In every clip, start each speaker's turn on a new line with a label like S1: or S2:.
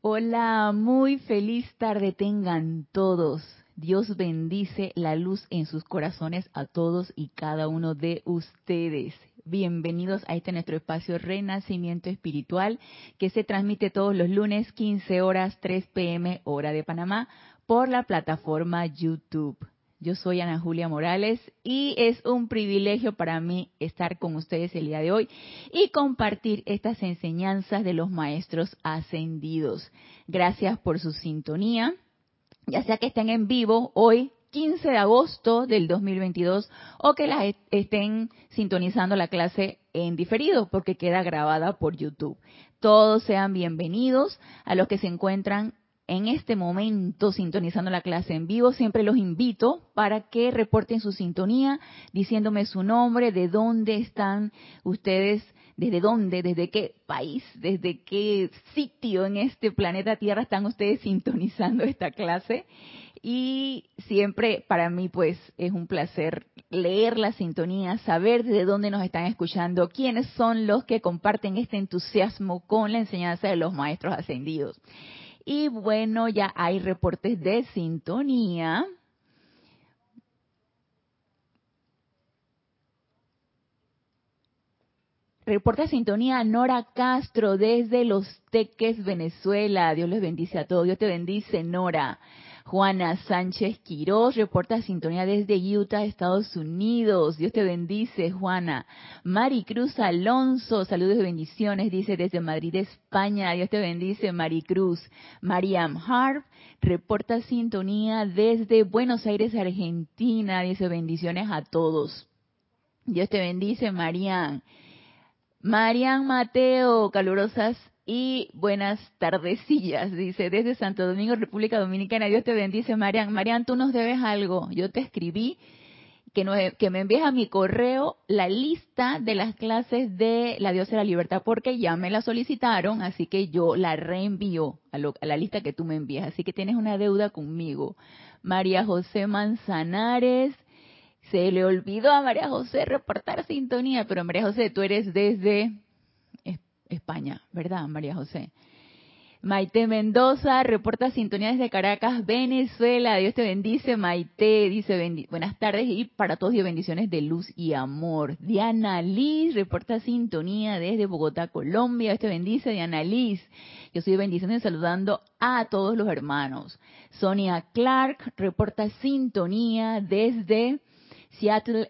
S1: Hola, muy feliz tarde tengan todos. Dios bendice la luz en sus corazones a todos y cada uno de ustedes. Bienvenidos a este nuestro espacio Renacimiento Espiritual que se transmite todos los lunes 15 horas 3 pm hora de Panamá por la plataforma YouTube. Yo soy Ana Julia Morales y es un privilegio para mí estar con ustedes el día de hoy y compartir estas enseñanzas de los maestros ascendidos. Gracias por su sintonía, ya sea que estén en vivo hoy 15 de agosto del 2022 o que las estén sintonizando la clase en diferido porque queda grabada por YouTube. Todos sean bienvenidos a los que se encuentran en este momento sintonizando la clase en vivo, siempre los invito para que reporten su sintonía diciéndome su nombre, de dónde están ustedes, desde dónde, desde qué país, desde qué sitio en este planeta Tierra están ustedes sintonizando esta clase. Y siempre para mí pues es un placer leer la sintonía, saber de dónde nos están escuchando, quiénes son los que comparten este entusiasmo con la enseñanza de los maestros ascendidos. Y bueno, ya hay reportes de sintonía. Reporte de sintonía Nora Castro desde Los Teques, Venezuela. Dios les bendice a todos. Dios te bendice, Nora. Juana Sánchez Quiroz reporta sintonía desde Utah, Estados Unidos. Dios te bendice, Juana. Maricruz Alonso, saludos y bendiciones, dice desde Madrid, España. Dios te bendice, Maricruz. Mariam Harp reporta sintonía desde Buenos Aires, Argentina. Dice bendiciones a todos. Dios te bendice, Marian. Marian Mateo, calurosas y buenas tardecillas, dice, desde Santo Domingo, República Dominicana. Dios te bendice, Marian. Marian, tú nos debes algo. Yo te escribí que, no, me envíes a mi correo la lista de las clases de la diosa de la libertad, porque ya me la solicitaron, así que yo la reenvío a, a la lista que tú me envías. Así que tienes una deuda conmigo. María José Manzanares. Se le olvidó a María José reportar sintonía, pero María José, tú eres desde España, ¿verdad, María José? Maite Mendoza reporta sintonía desde Caracas, Venezuela. Dios te bendice, Maite. Dice buenas tardes y para todos y bendiciones de luz y amor. Diana Liz reporta sintonía desde Bogotá, Colombia. Dios te bendice, Diana Liz. Yo soy bendiciones y saludando a todos los hermanos. Sonia Clark reporta sintonía desde Seattle,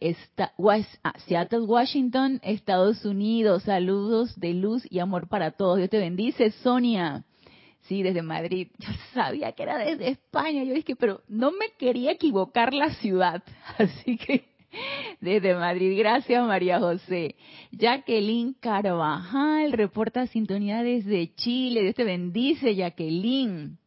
S1: ah, Seattle, Washington, Estados Unidos. Saludos de luz y amor para todos. Dios te bendice, Sonia. Sí, desde Madrid. Yo sabía que era desde España. Yo dije, pero no me quería equivocar la ciudad. Así que desde Madrid. Gracias, María José. Jacqueline Carvajal reporta sintonía desde Chile. Dios te bendice, Jacqueline.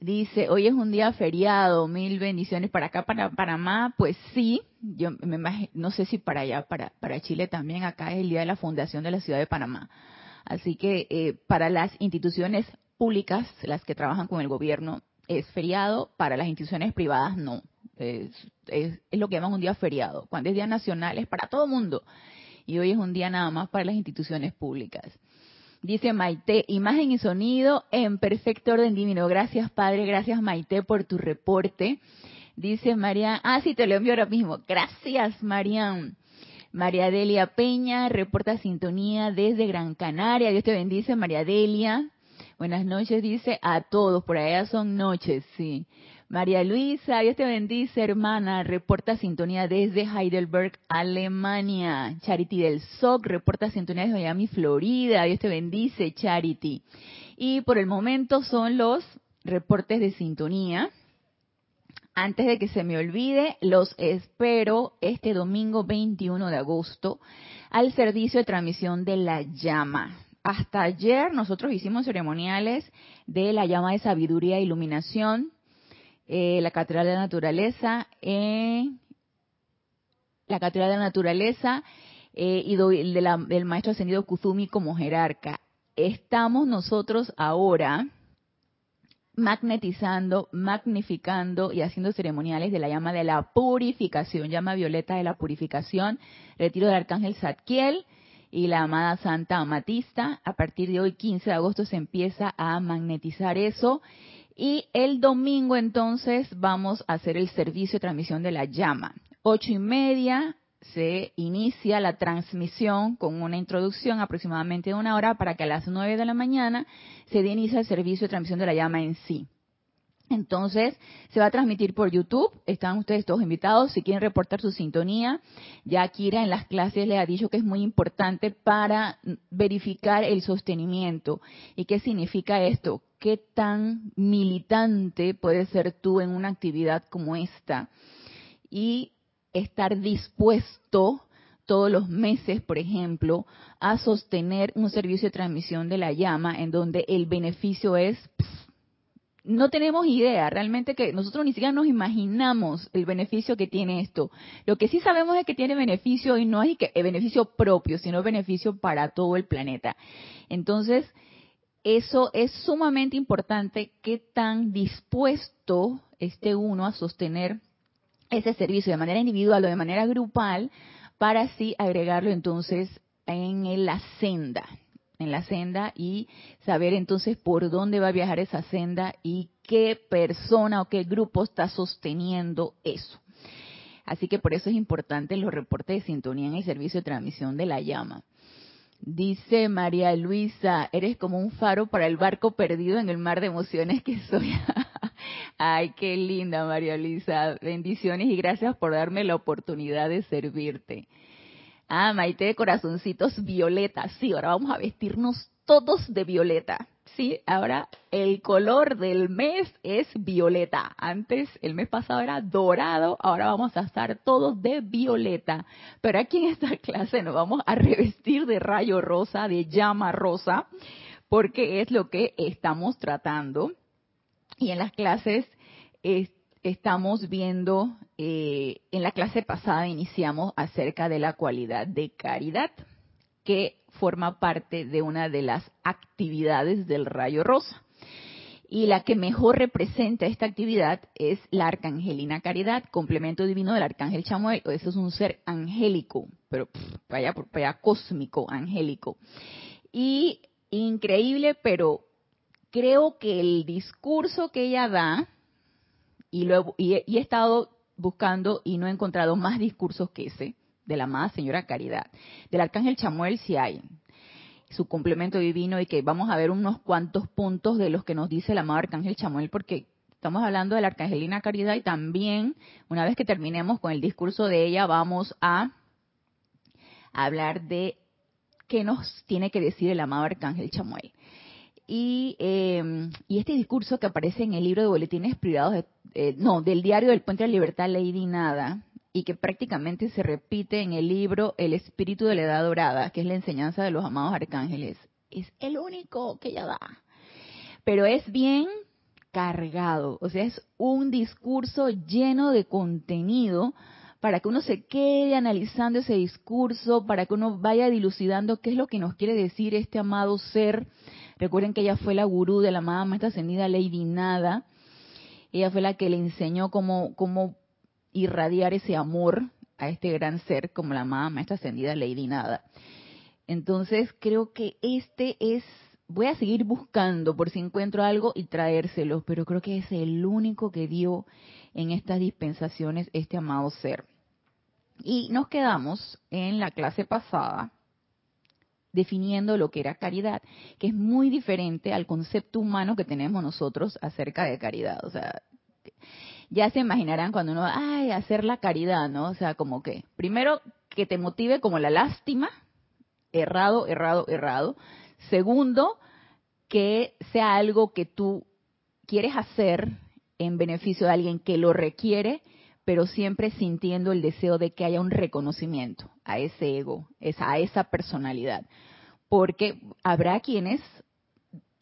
S1: Dice, hoy es un día feriado, mil bendiciones para acá, para Panamá, pues sí, yo me imagino, no sé si para allá, para, para Chile también, acá es el día de la fundación de la ciudad de Panamá. Así que eh, para las instituciones públicas, las que trabajan con el gobierno, es feriado, para las instituciones privadas no. Es, es, es lo que llaman un día feriado. Cuando es día nacional es para todo el mundo. Y hoy es un día nada más para las instituciones públicas. Dice Maite, imagen y sonido en perfecto orden divino. Gracias, Padre. Gracias, Maite, por tu reporte. Dice María, ah, sí, te lo envío ahora mismo. Gracias, Marian. María Delia Peña reporta sintonía desde Gran Canaria. Dios te bendice, María Delia. Buenas noches, dice a todos. Por allá son noches, sí. María Luisa, Dios te bendice, hermana. Reporta sintonía desde Heidelberg, Alemania. Charity del SOC reporta sintonía desde Miami, Florida. Dios te bendice, Charity. Y por el momento son los reportes de sintonía. Antes de que se me olvide, los espero este domingo 21 de agosto al servicio de transmisión de la llama. Hasta ayer nosotros hicimos ceremoniales de la llama de sabiduría e iluminación eh, la Catedral de la Naturaleza, en la Catedral de la Naturaleza eh, y del Maestro Ascendido Kuzumi como jerarca. Estamos nosotros ahora magnetizando, magnificando y haciendo ceremoniales de la llama de la purificación, llama violeta de la purificación, retiro del arcángel Zadkiel y la amada Santa Amatista. A partir de hoy, 15 de agosto, se empieza a magnetizar eso. Y el domingo entonces vamos a hacer el servicio de transmisión de la llama. Ocho y media se inicia la transmisión con una introducción aproximadamente de una hora para que a las nueve de la mañana se dé inicio el servicio de transmisión de la llama en sí. Entonces, se va a transmitir por YouTube. Están ustedes todos invitados. Si quieren reportar su sintonía, ya Kira en las clases le ha dicho que es muy importante para verificar el sostenimiento. ¿Y qué significa esto? ¿Qué tan militante puedes ser tú en una actividad como esta? Y estar dispuesto todos los meses, por ejemplo, a sostener un servicio de transmisión de la llama en donde el beneficio es no tenemos idea, realmente que nosotros ni siquiera nos imaginamos el beneficio que tiene esto. Lo que sí sabemos es que tiene beneficio y no es que beneficio propio, sino beneficio para todo el planeta. Entonces, eso es sumamente importante, qué tan dispuesto esté uno a sostener ese servicio de manera individual o de manera grupal para así agregarlo entonces en la senda, en la senda y saber entonces por dónde va a viajar esa senda y qué persona o qué grupo está sosteniendo eso. Así que por eso es importante los reportes de sintonía en el servicio de transmisión de la llama. Dice María Luisa, eres como un faro para el barco perdido en el mar de emociones que soy. Ay, qué linda María Luisa. Bendiciones y gracias por darme la oportunidad de servirte. Ah, Maite de corazoncitos violeta. Sí, ahora vamos a vestirnos todos de violeta. Sí, ahora el color del mes es violeta. Antes, el mes pasado era dorado, ahora vamos a estar todos de violeta. Pero aquí en esta clase nos vamos a revestir de rayo rosa, de llama rosa, porque es lo que estamos tratando. Y en las clases estamos viendo, eh, en la clase pasada iniciamos acerca de la cualidad de caridad, que forma parte de una de las actividades del rayo rosa. Y la que mejor representa esta actividad es la arcangelina caridad, complemento divino del arcángel Chamuel. Eso es un ser angélico, pero vaya, vaya cósmico, angélico. Y increíble, pero creo que el discurso que ella da, y, y, he estado buscando y no he encontrado más discursos que ese de la amada señora Caridad. Del arcángel Chamuel sí hay su complemento divino y que vamos a ver unos cuantos puntos de los que nos dice el amado arcángel Chamuel porque estamos hablando de la arcangelina Caridad y también una vez que terminemos con el discurso de ella vamos a hablar de qué nos tiene que decir el amado arcángel Chamuel. Y, eh, y, este discurso que aparece en el libro de boletines privados, eh, no, del diario del Puente de la Libertad, Lady Nada, y que prácticamente se repite en el libro El Espíritu de la Edad Dorada, que es la enseñanza de los amados arcángeles, es el único que ella da. Pero es bien cargado, o sea, es un discurso lleno de contenido para que uno se quede analizando ese discurso, para que uno vaya dilucidando qué es lo que nos quiere decir este amado ser Recuerden que ella fue la gurú de la amada maestra ascendida Lady Nada. Ella fue la que le enseñó cómo, cómo irradiar ese amor a este gran ser como la amada maestra ascendida Lady Nada. Entonces creo que este es, voy a seguir buscando por si encuentro algo y traérselo, pero creo que es el único que dio en estas dispensaciones este amado ser. Y nos quedamos en la clase pasada definiendo lo que era caridad, que es muy diferente al concepto humano que tenemos nosotros acerca de caridad. O sea, ya se imaginarán cuando uno, ay, hacer la caridad, ¿no? O sea, como que, primero, que te motive como la lástima, errado, errado, errado. Segundo, que sea algo que tú quieres hacer en beneficio de alguien que lo requiere, pero siempre sintiendo el deseo de que haya un reconocimiento a ese ego, a esa personalidad. Porque habrá quienes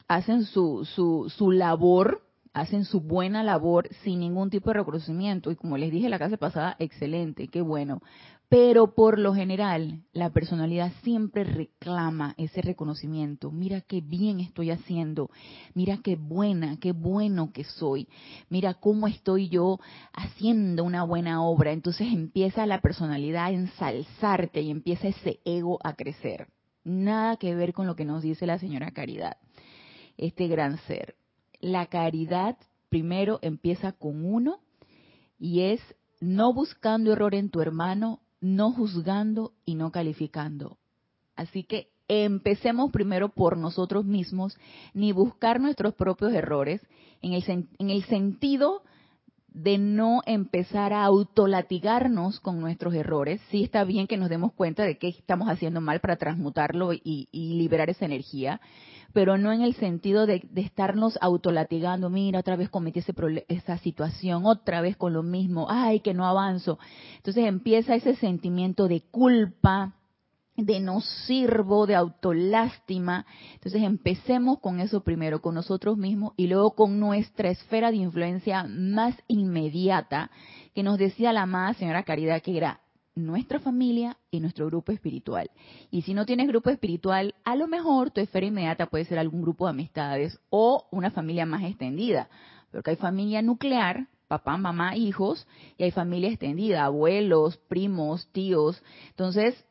S1: hacen su, su, su labor, hacen su buena labor sin ningún tipo de reconocimiento. Y como les dije la clase pasada, excelente, qué bueno. Pero por lo general, la personalidad siempre reclama ese reconocimiento. Mira qué bien estoy haciendo. Mira qué buena, qué bueno que soy. Mira cómo estoy yo haciendo una buena obra. Entonces empieza la personalidad a ensalzarte y empieza ese ego a crecer. nada que ver con lo que nos dice la señora Caridad, este gran ser. La caridad primero empieza con uno y es no buscando error en tu hermano, no juzgando y no calificando. Así que empecemos primero por nosotros mismos, ni buscar nuestros propios errores, en el, en el sentido de no empezar a autolatigarnos con nuestros errores. Sí está bien que nos demos cuenta de que estamos haciendo mal para transmutarlo y, liberar esa energía, pero no en el sentido de, estarnos autolatigando, mira, otra vez cometí ese esa situación, otra vez con lo mismo, ay, que no avanzo. Entonces empieza ese sentimiento de culpa, de no sirvo, de autolástima. Entonces empecemos con eso primero, con nosotros mismos y luego con nuestra esfera de influencia más inmediata, que nos decía la amada señora Caridad, que era nuestra familia y nuestro grupo espiritual. Y si no tienes grupo espiritual, a lo mejor tu esfera inmediata puede ser algún grupo de amistades o una familia más extendida, porque hay familia nuclear, papá, mamá, hijos, y hay familia extendida, abuelos, primos, tíos. Entonces,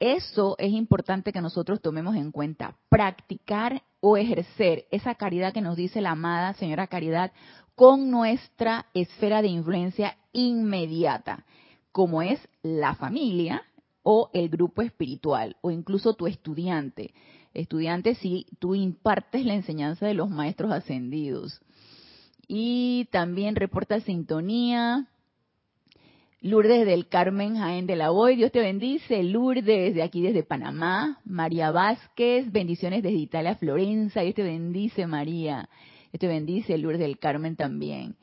S1: eso es importante que nosotros tomemos en cuenta. Practicar o ejercer esa caridad que nos dice la amada señora Caridad con nuestra esfera de influencia inmediata, como es la familia o el grupo espiritual o incluso tu estudiante. Estudiante si tú impartes la enseñanza de los maestros ascendidos. Y también reporta sintonía, Lourdes del Carmen Jaén de la Hoy, Dios te bendice. Lourdes desde aquí, desde Panamá. María Vázquez, bendiciones desde Italia, Florencia. Dios te bendice, María. Dios te bendice, Lourdes del Carmen también.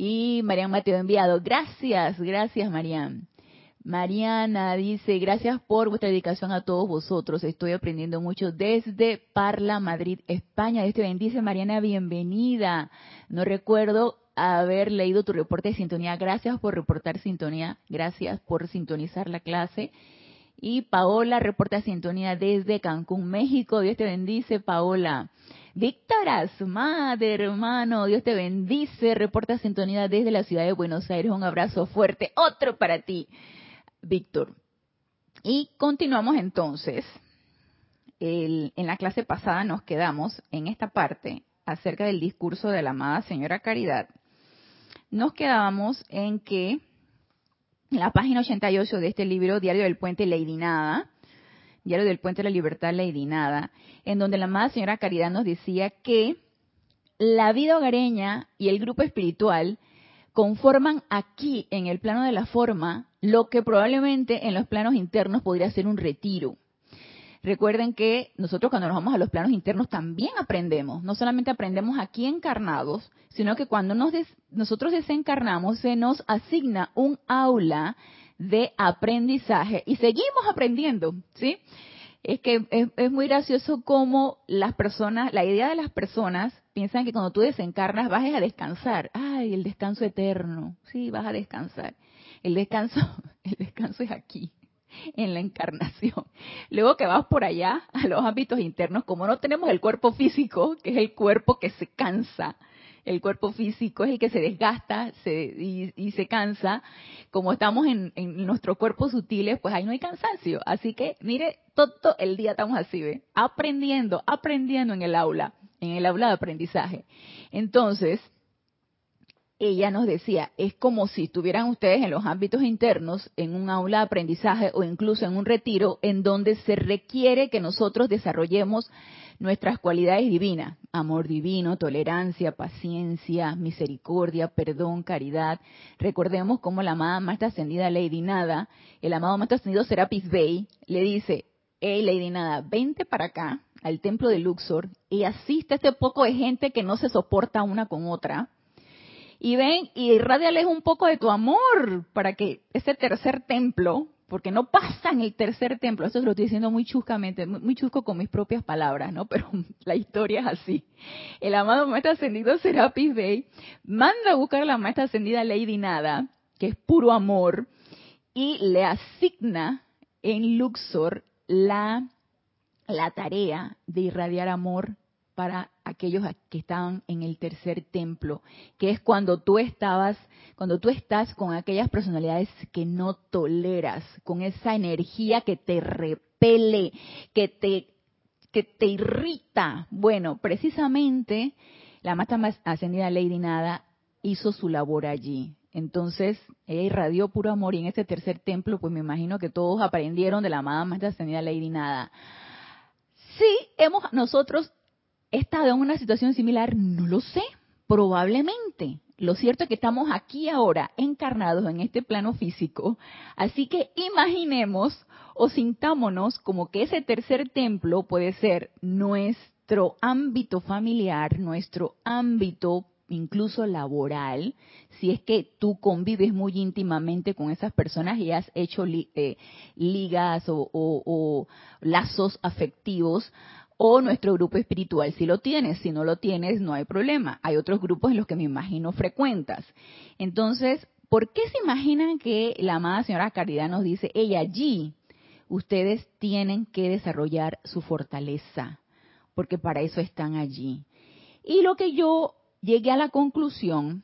S1: Y Marian Mateo enviado. Gracias, gracias, Marian. Mariana dice, gracias por vuestra dedicación a todos vosotros. Estoy aprendiendo mucho desde Parla, Madrid, España. Dios te bendice, Mariana, bienvenida. No recuerdo haber leído tu reporte de sintonía. Gracias por reportar sintonía. Gracias por sintonizar la clase. Y Paola reporta sintonía desde Cancún, México. Dios te bendice, Paola. Víctor madre, hermano, Dios te bendice. Reporta sintonía desde la ciudad de Buenos Aires. Un abrazo fuerte. Otro para ti, Víctor. Y continuamos entonces. en la clase pasada nos quedamos en esta parte acerca del discurso de la amada señora Caridad nos quedábamos en que la página 88 de este libro, Diario del Puente Lady Nada, Diario del Puente de la Libertad Lady Nada, en donde la amada señora Caridad nos decía que la vida hogareña y el grupo espiritual conforman aquí, en el plano de la forma, lo que probablemente en los planos internos podría ser un retiro. Recuerden que nosotros cuando nos vamos a los planos internos también aprendemos. No solamente aprendemos aquí encarnados, sino que cuando nosotros desencarnamos se nos asigna un aula de aprendizaje y seguimos aprendiendo, ¿sí? Es que es, muy gracioso cómo las personas, la idea de las personas piensan que cuando tú desencarnas vas a descansar. Ay, el descanso eterno. Sí, vas a descansar. El descanso, el descanso es aquí en la encarnación. Luego que vas por allá a los ámbitos internos, como no tenemos el cuerpo físico, que es el cuerpo que se cansa, el cuerpo físico es el que se desgasta y, se cansa, como estamos en, nuestros cuerpos sutiles, pues ahí no hay cansancio. Así que, mire, todo el día estamos así, ¿ve? aprendiendo, aprendiendo en el aula, en el aula de aprendizaje. Entonces, ella nos decía, es como si estuvieran ustedes en los ámbitos internos, en un aula de aprendizaje o incluso en un retiro en donde se requiere que nosotros desarrollemos nuestras cualidades divinas, amor divino, tolerancia, paciencia, misericordia, perdón, caridad. Recordemos cómo la amada Maestra Ascendida Lady Nada, el amado Maestro Ascendido Serapis Bey, le dice, hey Lady Nada, vente para acá al templo de Luxor y asiste a este poco de gente que no se soporta una con otra y ven y irradiales un poco de tu amor para que ese tercer templo, porque no pasa en el tercer templo, eso lo estoy diciendo muy chuscamente, muy chusco con mis propias palabras, ¿no? Pero la historia es así. El amado maestro ascendido Serapis Bey manda a buscar a la maestra ascendida Lady Nada, que es puro amor, y le asigna en Luxor la, la tarea de irradiar amor para aquellos que estaban en el tercer templo, que es cuando tú estabas, cuando tú estás con aquellas personalidades que no toleras, con esa energía que te repele que te, que te irrita. Bueno, precisamente la más ascendida Lady Nada hizo su labor allí. Entonces, ella irradió puro amor y en ese tercer templo, pues me imagino que todos aprendieron de la amada más ascendida Lady Nada. Sí, hemos nosotros estado en una situación similar, no lo sé, probablemente. Lo cierto es que estamos aquí ahora, encarnados en este plano físico, así que imaginemos o sintámonos como que ese tercer templo puede ser nuestro ámbito familiar, nuestro ámbito incluso laboral, si es que tú convives muy íntimamente con esas personas y has hecho eh, ligas o, lazos afectivos, o nuestro grupo espiritual si lo tienes, si no lo tienes no hay problema. Hay otros grupos en los que me imagino frecuentas. Entonces, ¿por qué se imaginan que la amada señora Caridad nos dice, ella allí, ustedes tienen que desarrollar su fortaleza, porque para eso están allí? Y lo que yo llegué a la conclusión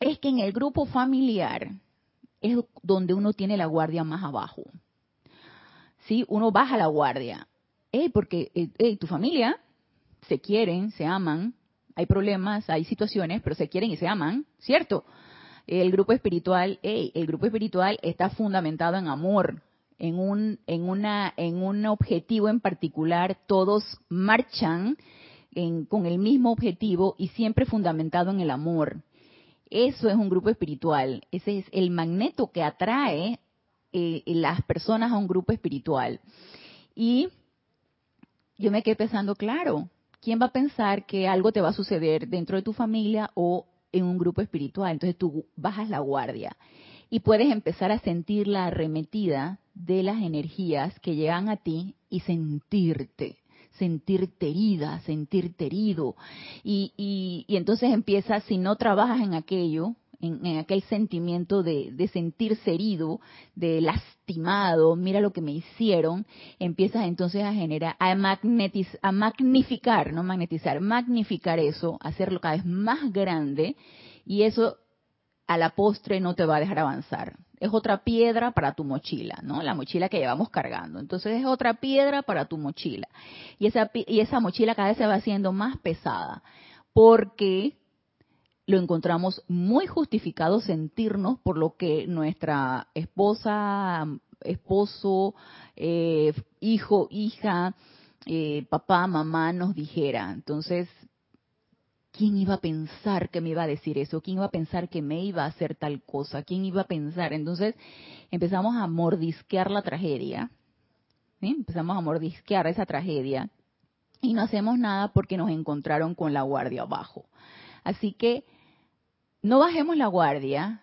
S1: es que en el grupo familiar es donde uno tiene la guardia más abajo. ¿Sí? Uno baja la guardia. Porque eh, tu familia se quieren, se aman, hay problemas, hay situaciones, pero se quieren y se aman, ¿cierto? El grupo espiritual, el grupo espiritual está fundamentado en amor, en un, en una, en un objetivo en particular. Todos marchan con el mismo objetivo y siempre fundamentado en el amor. Eso es un grupo espiritual. Ese es el magneto que atrae eh, las personas a un grupo espiritual. Y yo me quedé pensando, claro, ¿quién va a pensar que algo te va a suceder dentro de tu familia o en un grupo espiritual? Entonces tú bajas la guardia y puedes empezar a sentir la arremetida de las energías que llegan a ti y sentirte sentirte herida, sentirte herido. Y, y, entonces empiezas, si no trabajas en aquello, en, aquel sentimiento de, de, sentirse herido, de lastimado, mira lo que me hicieron, empiezas entonces a generar, a, a magnificar, no magnetizar, magnificar eso, hacerlo cada vez más grande, y eso a la postre no te va a dejar avanzar es otra piedra para tu mochila, ¿no? La mochila que llevamos cargando. Entonces es otra piedra para tu mochila. Y esa, y esa mochila cada vez se va haciendo más pesada porque lo encontramos muy justificado sentirnos por lo que nuestra esposa, esposo, eh, hijo, hija, eh, papá, mamá nos dijera. Entonces ¿quién iba a pensar que me iba a decir eso? ¿Quién iba a pensar que me iba a hacer tal cosa? ¿Quién iba a pensar? Entonces empezamos a mordisquear la tragedia, empezamos a mordisquear esa tragedia y no hacemos nada porque nos encontraron con la guardia abajo. Así que no bajemos la guardia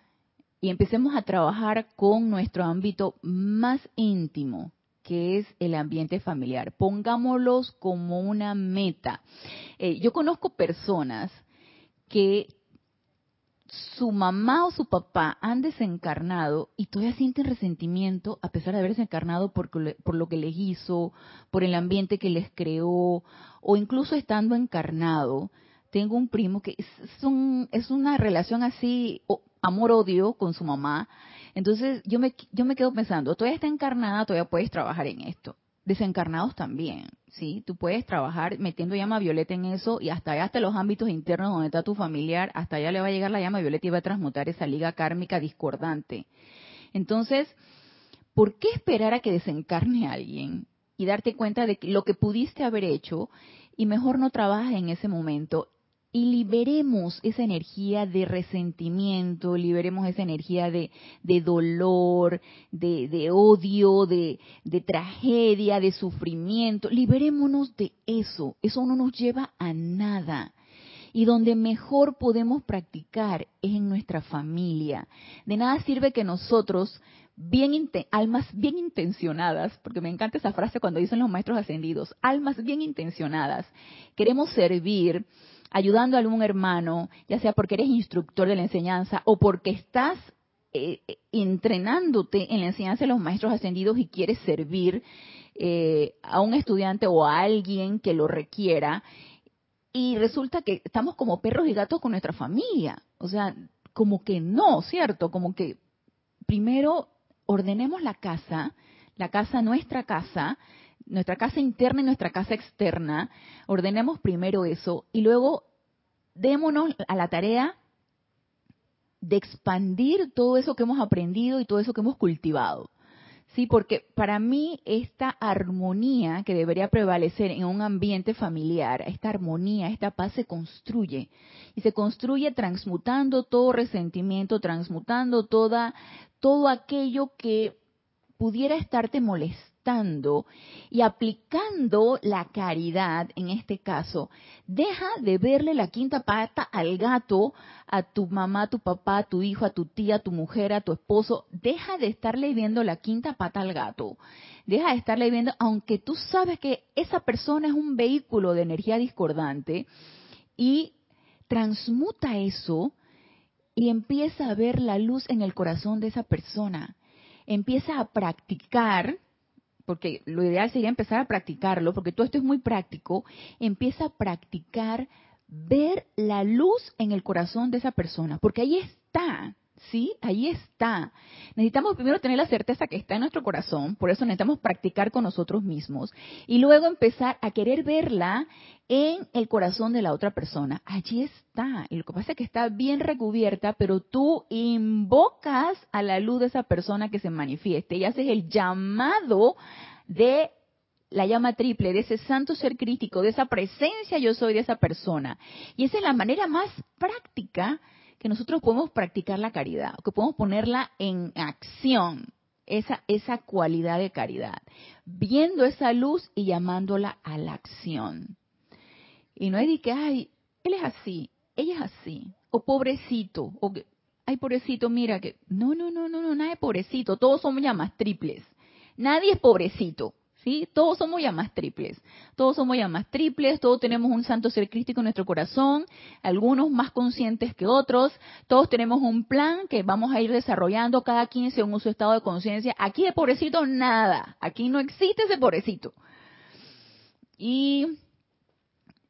S1: y empecemos a trabajar con nuestro ámbito más íntimo, que es el ambiente familiar. Pongámoslos como una meta. Eh, yo conozco personas que su mamá o su papá han desencarnado y todavía sienten resentimiento a pesar de haber desencarnado por, por lo que les hizo, por el ambiente que les creó, o incluso estando encarnado. Tengo un primo que es, es una relación así, amor-odio con su mamá, entonces yo me, yo me quedo pensando, todavía está encarnada, todavía puedes trabajar en esto. Desencarnados también, ¿sí? Tú puedes trabajar metiendo llama violeta en eso y hasta allá, hasta los ámbitos internos donde está tu familiar, hasta allá le va a llegar la llama violeta y va a transmutar esa liga kármica discordante. Entonces, ¿por qué esperar a que desencarne alguien y darte cuenta de lo que pudiste haber hecho y mejor no trabajas en ese momento y liberemos esa energía de resentimiento, liberemos esa energía de, dolor, de, odio, de, de, tragedia, de sufrimiento. Liberémonos de eso. Eso no nos lleva a nada. Y donde mejor podemos practicar es en nuestra familia. De nada sirve que nosotros, bien almas bien intencionadas, porque me encanta esa frase cuando dicen los maestros ascendidos, almas bien intencionadas, queremos servir ayudando a algún hermano, ya sea porque eres instructor de la enseñanza o porque estás eh, entrenándote en la enseñanza de los maestros ascendidos y quieres servir eh, a un estudiante o a alguien que lo requiera. Y resulta que estamos como perros y gatos con nuestra familia. O sea, como que no, ¿cierto? Como que primero ordenemos la casa, la casa, nuestra casa, nuestra casa interna y nuestra casa externa, ordenemos primero eso y luego démonos a la tarea de expandir todo eso que hemos aprendido y todo eso que hemos cultivado. Sí, porque para mí esta armonía que debería prevalecer en un ambiente familiar, esta armonía, esta paz se construye y se construye transmutando todo resentimiento, transmutando toda todo aquello que pudiera estarte molestando y aplicando la caridad en este caso, deja de verle la quinta pata al gato, a tu mamá, a tu papá, a tu hijo, a tu tía, a tu mujer, a tu esposo, deja de estarle viendo la quinta pata al gato. Deja de estarle viendo, aunque tú sabes que esa persona es un vehículo de energía discordante y transmuta eso y empieza a ver la luz en el corazón de esa persona. Empieza a practicar porque lo ideal sería empezar a practicarlo, porque todo esto es muy práctico, empieza a practicar ver la luz en el corazón de esa persona, porque ahí está. ¿Sí? Ahí está. Necesitamos primero tener la certeza que está en nuestro corazón, por eso necesitamos practicar con nosotros mismos y luego empezar a querer verla en el corazón de la otra persona. Allí está. Y lo que pasa es que está bien recubierta, pero tú invocas a la luz de esa persona que se manifieste y haces el llamado de la llama triple, de ese santo ser crítico, de esa presencia yo soy de esa persona. Y esa es la manera más práctica que nosotros podemos practicar la caridad, que podemos ponerla en acción, esa, esa cualidad de caridad, viendo esa luz y llamándola a la acción. Y no es de que, ay, él es así, ella es así, o pobrecito, o ay, pobrecito, mira que, no, no, no, no, no, nada de pobrecito, todos somos llamas triples. Nadie es pobrecito. ¿Sí? Todos somos llamas triples, todos somos llamas triples, todos tenemos un santo ser crístico en nuestro corazón, algunos más conscientes que otros, todos tenemos un plan que vamos a ir desarrollando cada quien según su estado de conciencia. Aquí de pobrecito nada, aquí no existe ese pobrecito. Y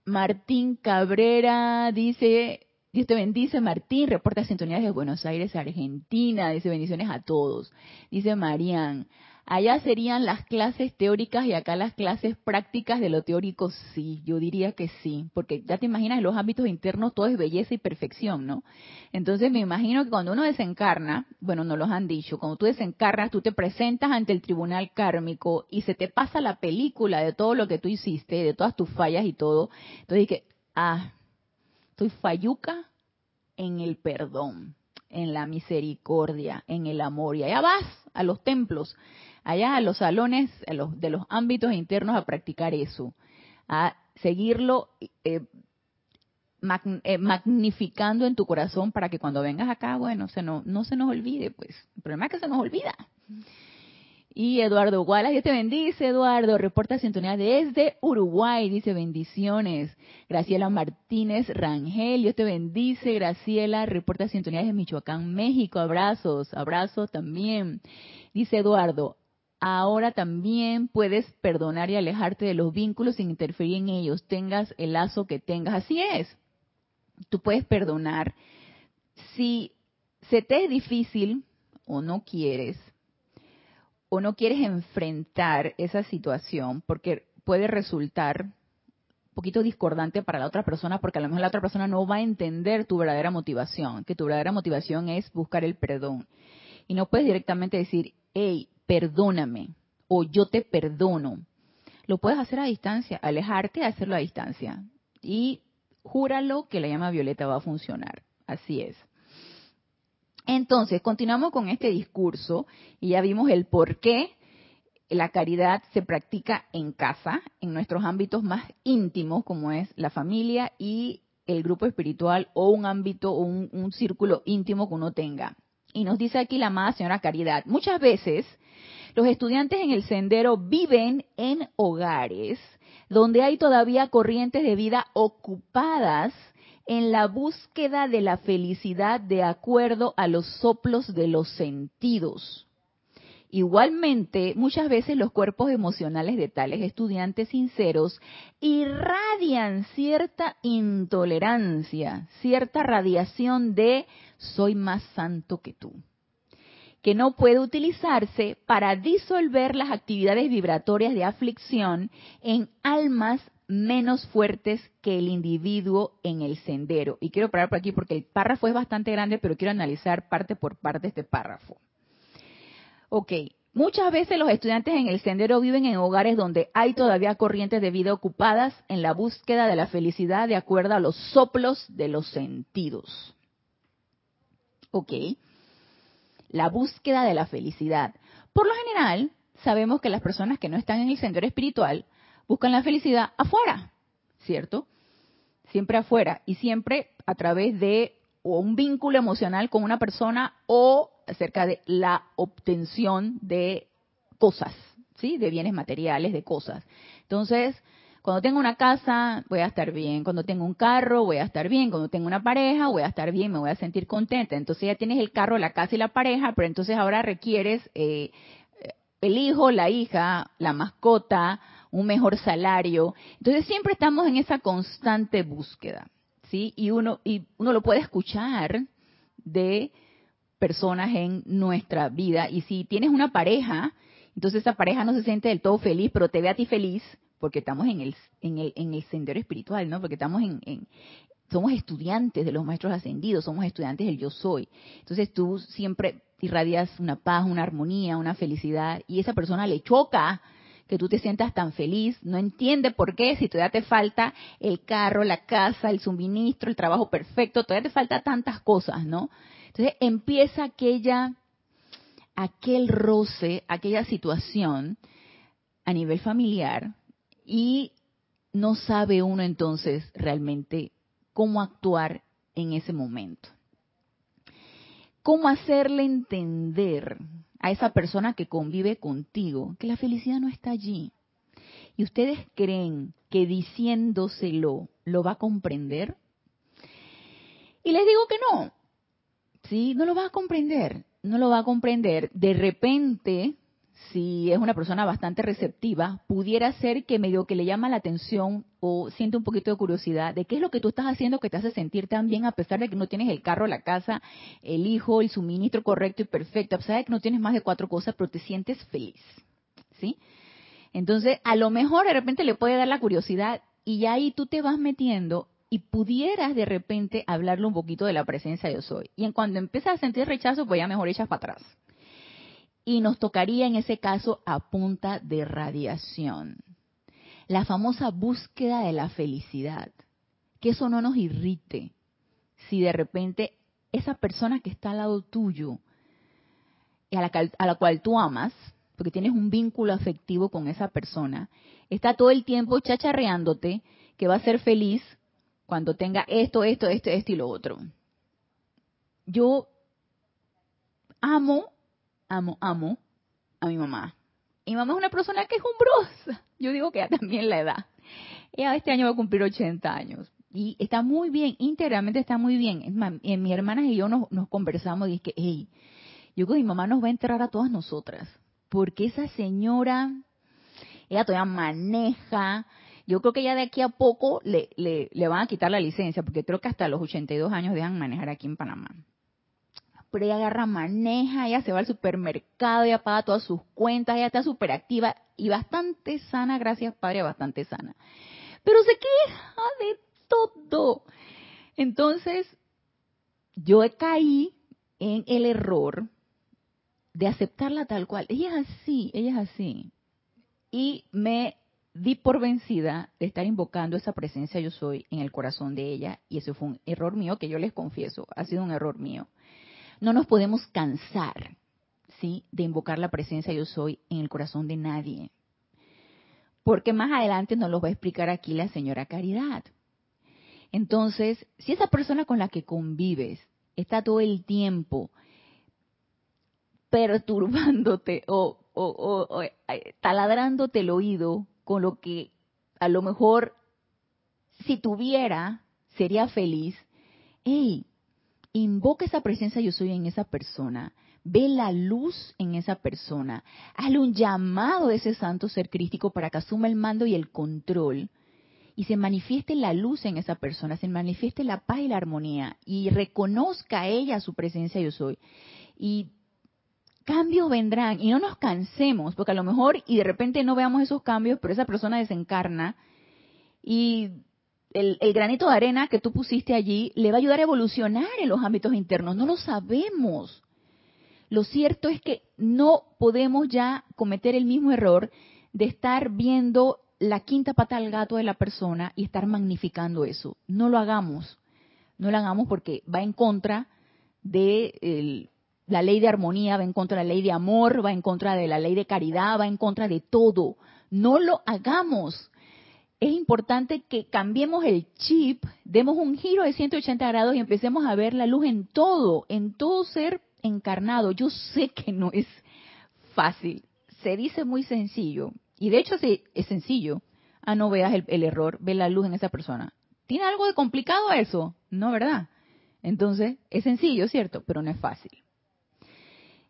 S1: Martín Cabrera dice, Dios te bendice, Martín, reporta sintonías de Buenos Aires, Argentina, dice bendiciones a todos. Dice Marían, Allá serían las clases teóricas y acá las clases prácticas de lo teórico, sí, yo diría que sí, porque ya te imaginas en los ámbitos internos todo es belleza y perfección, ¿no? Entonces me imagino que cuando uno desencarna, bueno, no los han dicho, cuando tú desencarnas, tú te presentas ante el tribunal kármico y se te pasa la película de todo lo que tú hiciste, de todas tus fallas y todo. Entonces dije, ah, estoy falluca en el perdón, en la misericordia, en el amor. Y allá vas a los templos allá a los salones los, de los ámbitos internos a practicar eso, a seguirlo eh, eh, magnificando en tu corazón para que cuando vengas acá, bueno, se no, no se nos olvide, pues. El problema es que se nos olvida. Y Eduardo Wallace, Dios te bendice, Eduardo. Reporta sintonía desde Uruguay, dice bendiciones. Graciela Martínez Rangel, Dios te bendice, Graciela. Reporta sintonía desde Michoacán, México. Abrazos, abrazos también. Dice Eduardo, ahora también puedes perdonar y alejarte de los vínculos sin interferir en ellos, tengas el lazo que tengas. Así es. Tú puedes perdonar. Si se te es difícil o no quieres, o no quieres enfrentar esa situación, porque puede resultar un poquito discordante para la otra persona, porque a lo mejor la otra persona no va a entender tu verdadera motivación, que tu verdadera motivación es buscar el perdón. Y no puedes directamente decir, hey, perdóname o yo te perdono. Lo puedes hacer a distancia, alejarte hacerlo a distancia. Y júralo que la llama violeta va a funcionar. Así es. Entonces, continuamos con este discurso y ya vimos el por qué la caridad se practica en casa, en nuestros ámbitos más íntimos, como es la familia y el grupo espiritual o un ámbito o un, un círculo íntimo que uno tenga. Y nos dice aquí la amada señora Caridad, muchas veces los estudiantes en el sendero viven en hogares donde hay todavía corrientes de vida ocupadas en la búsqueda de la felicidad de acuerdo a los soplos de los sentidos. Igualmente, muchas veces los cuerpos emocionales de tales estudiantes sinceros irradian cierta intolerancia, cierta radiación de soy más santo que tú que no puede utilizarse para disolver las actividades vibratorias de aflicción en almas menos fuertes que el individuo en el sendero. Y quiero parar por aquí porque el párrafo es bastante grande, pero quiero analizar parte por parte este párrafo. Ok, muchas veces los estudiantes en el sendero viven en hogares donde hay todavía corrientes de vida ocupadas en la búsqueda de la felicidad de acuerdo a los soplos de los sentidos. Ok, la búsqueda de la felicidad. Por lo general, sabemos que las personas que no están en el sendero espiritual buscan la felicidad afuera, ¿cierto? Siempre afuera y siempre a través de un vínculo emocional con una persona o acerca de la obtención de cosas, ¿sí? De bienes materiales, de cosas. Entonces, cuando tengo una casa, voy a estar bien. Cuando tengo un carro, voy a estar bien. Cuando tengo una pareja, voy a estar bien, me voy a sentir contenta. Entonces ya tienes el carro, la casa y la pareja, pero entonces ahora requieres eh, el hijo, la hija, la mascota, un mejor salario. Entonces siempre estamos en esa constante búsqueda, ¿sí? Y uno, y uno lo puede escuchar de personas en nuestra vida. Y si tienes una pareja, entonces esa pareja no se siente del todo feliz, pero te ve a ti feliz, porque estamos en el, en el, en el sendero espiritual, ¿no? Porque estamos en, en, somos estudiantes de los maestros ascendidos, somos estudiantes del yo soy. Entonces tú siempre irradias una paz, una armonía, una felicidad, y esa persona le choca que tú te sientas tan feliz, no entiende por qué, si todavía te falta el carro, la casa, el suministro, el trabajo perfecto, todavía te falta tantas cosas, ¿no? Entonces empieza aquella, aquel roce, aquella situación a nivel familiar y no sabe uno entonces realmente cómo actuar en ese momento. Cómo hacerle entender a esa persona que convive contigo que la felicidad no está allí. ¿Y ustedes creen que diciéndoselo lo va a comprender? Y les digo que no. Sí, no lo va a comprender. No lo va a comprender. De repente, si es una persona bastante receptiva, pudiera ser que medio que le llama la atención o siente un poquito de curiosidad de qué es lo que tú estás haciendo que te hace sentir tan bien a pesar de que no tienes el carro, la casa, el hijo, el suministro correcto y perfecto, a pesar de que no tienes más de cuatro cosas, pero te sientes feliz. ¿Sí? Entonces, a lo mejor de repente le puede dar la curiosidad y ahí tú te vas metiendo y pudieras de repente hablarle un poquito de la presencia de yo soy. Y en cuando empiezas a sentir rechazo, pues ya mejor echas para atrás y nos tocaría en ese caso a punta de radiación. La famosa búsqueda de la felicidad. Que eso no nos irrite. Si de repente esa persona que está al lado tuyo, y a la, a la cual tú amas, porque tienes un vínculo afectivo con esa persona, está todo el tiempo chacharreándote que va a ser feliz cuando tenga esto, esto, esto, esto y lo otro. Yo amo amo, amo a mi mamá. Mi mamá es una persona que es umbrosa. Yo digo que ella también la edad. Ella este año va a cumplir 80 años. Y está muy bien, íntegramente está muy bien. Es más, eh, mi hermana y yo nos, nos conversamos y es que, hey, yo creo que mi mamá nos va a enterrar a todas nosotras. Porque esa señora, ella todavía maneja. Yo creo que ya de aquí a poco le, le, le van a quitar la licencia, porque creo que hasta los 82 años dejan manejar aquí en Panamá ella agarra, maneja, ella se va al supermercado, ella paga todas sus cuentas, ella está súper activa y bastante sana, gracias Padre, bastante sana. Pero se queja de todo. Entonces, yo caí en el error de aceptarla tal cual. Ella es así, ella es así. Y me di por vencida de estar invocando esa presencia yo soy en el corazón de ella y eso fue un error mío que yo les confieso, ha sido un error mío no nos podemos cansar, ¿sí? De invocar la presencia yo soy en el corazón de nadie. Porque más adelante nos lo va a explicar aquí la señora Caridad. Entonces, si esa persona con la que convives está todo el tiempo perturbándote o, o, eh, taladrándote el oído con lo que a lo mejor si tuviera sería feliz, hey, invoca esa presencia yo soy en esa persona, ve la luz en esa persona, hazle un llamado a ese santo ser crístico para que asuma el mando y el control y se manifieste la luz en esa persona, se manifieste la paz y la armonía y reconozca a ella su presencia yo soy. Y cambios vendrán y no nos cansemos, porque a lo mejor y de repente no veamos esos cambios, pero esa persona desencarna y el, granito de arena que tú pusiste allí le va a ayudar a evolucionar en los ámbitos internos. No lo sabemos. Lo cierto es que no podemos ya cometer el mismo error de estar viendo la quinta pata al gato de la persona y estar magnificando eso. No lo hagamos. No lo hagamos porque va en contra de la ley de armonía, va en contra de la ley de amor, va en contra de la ley de caridad, va en contra de todo. No lo hagamos es importante que cambiemos el chip, demos un giro de 180 grados y empecemos a ver la luz en todo, en todo ser encarnado. Yo sé que no es fácil, se dice muy sencillo, y de hecho es sencillo. Ah, no veas el, el error, ve la luz en esa persona. ¿Tiene algo de complicado eso? No, ¿verdad? Entonces, es sencillo, ¿cierto? Pero no es fácil.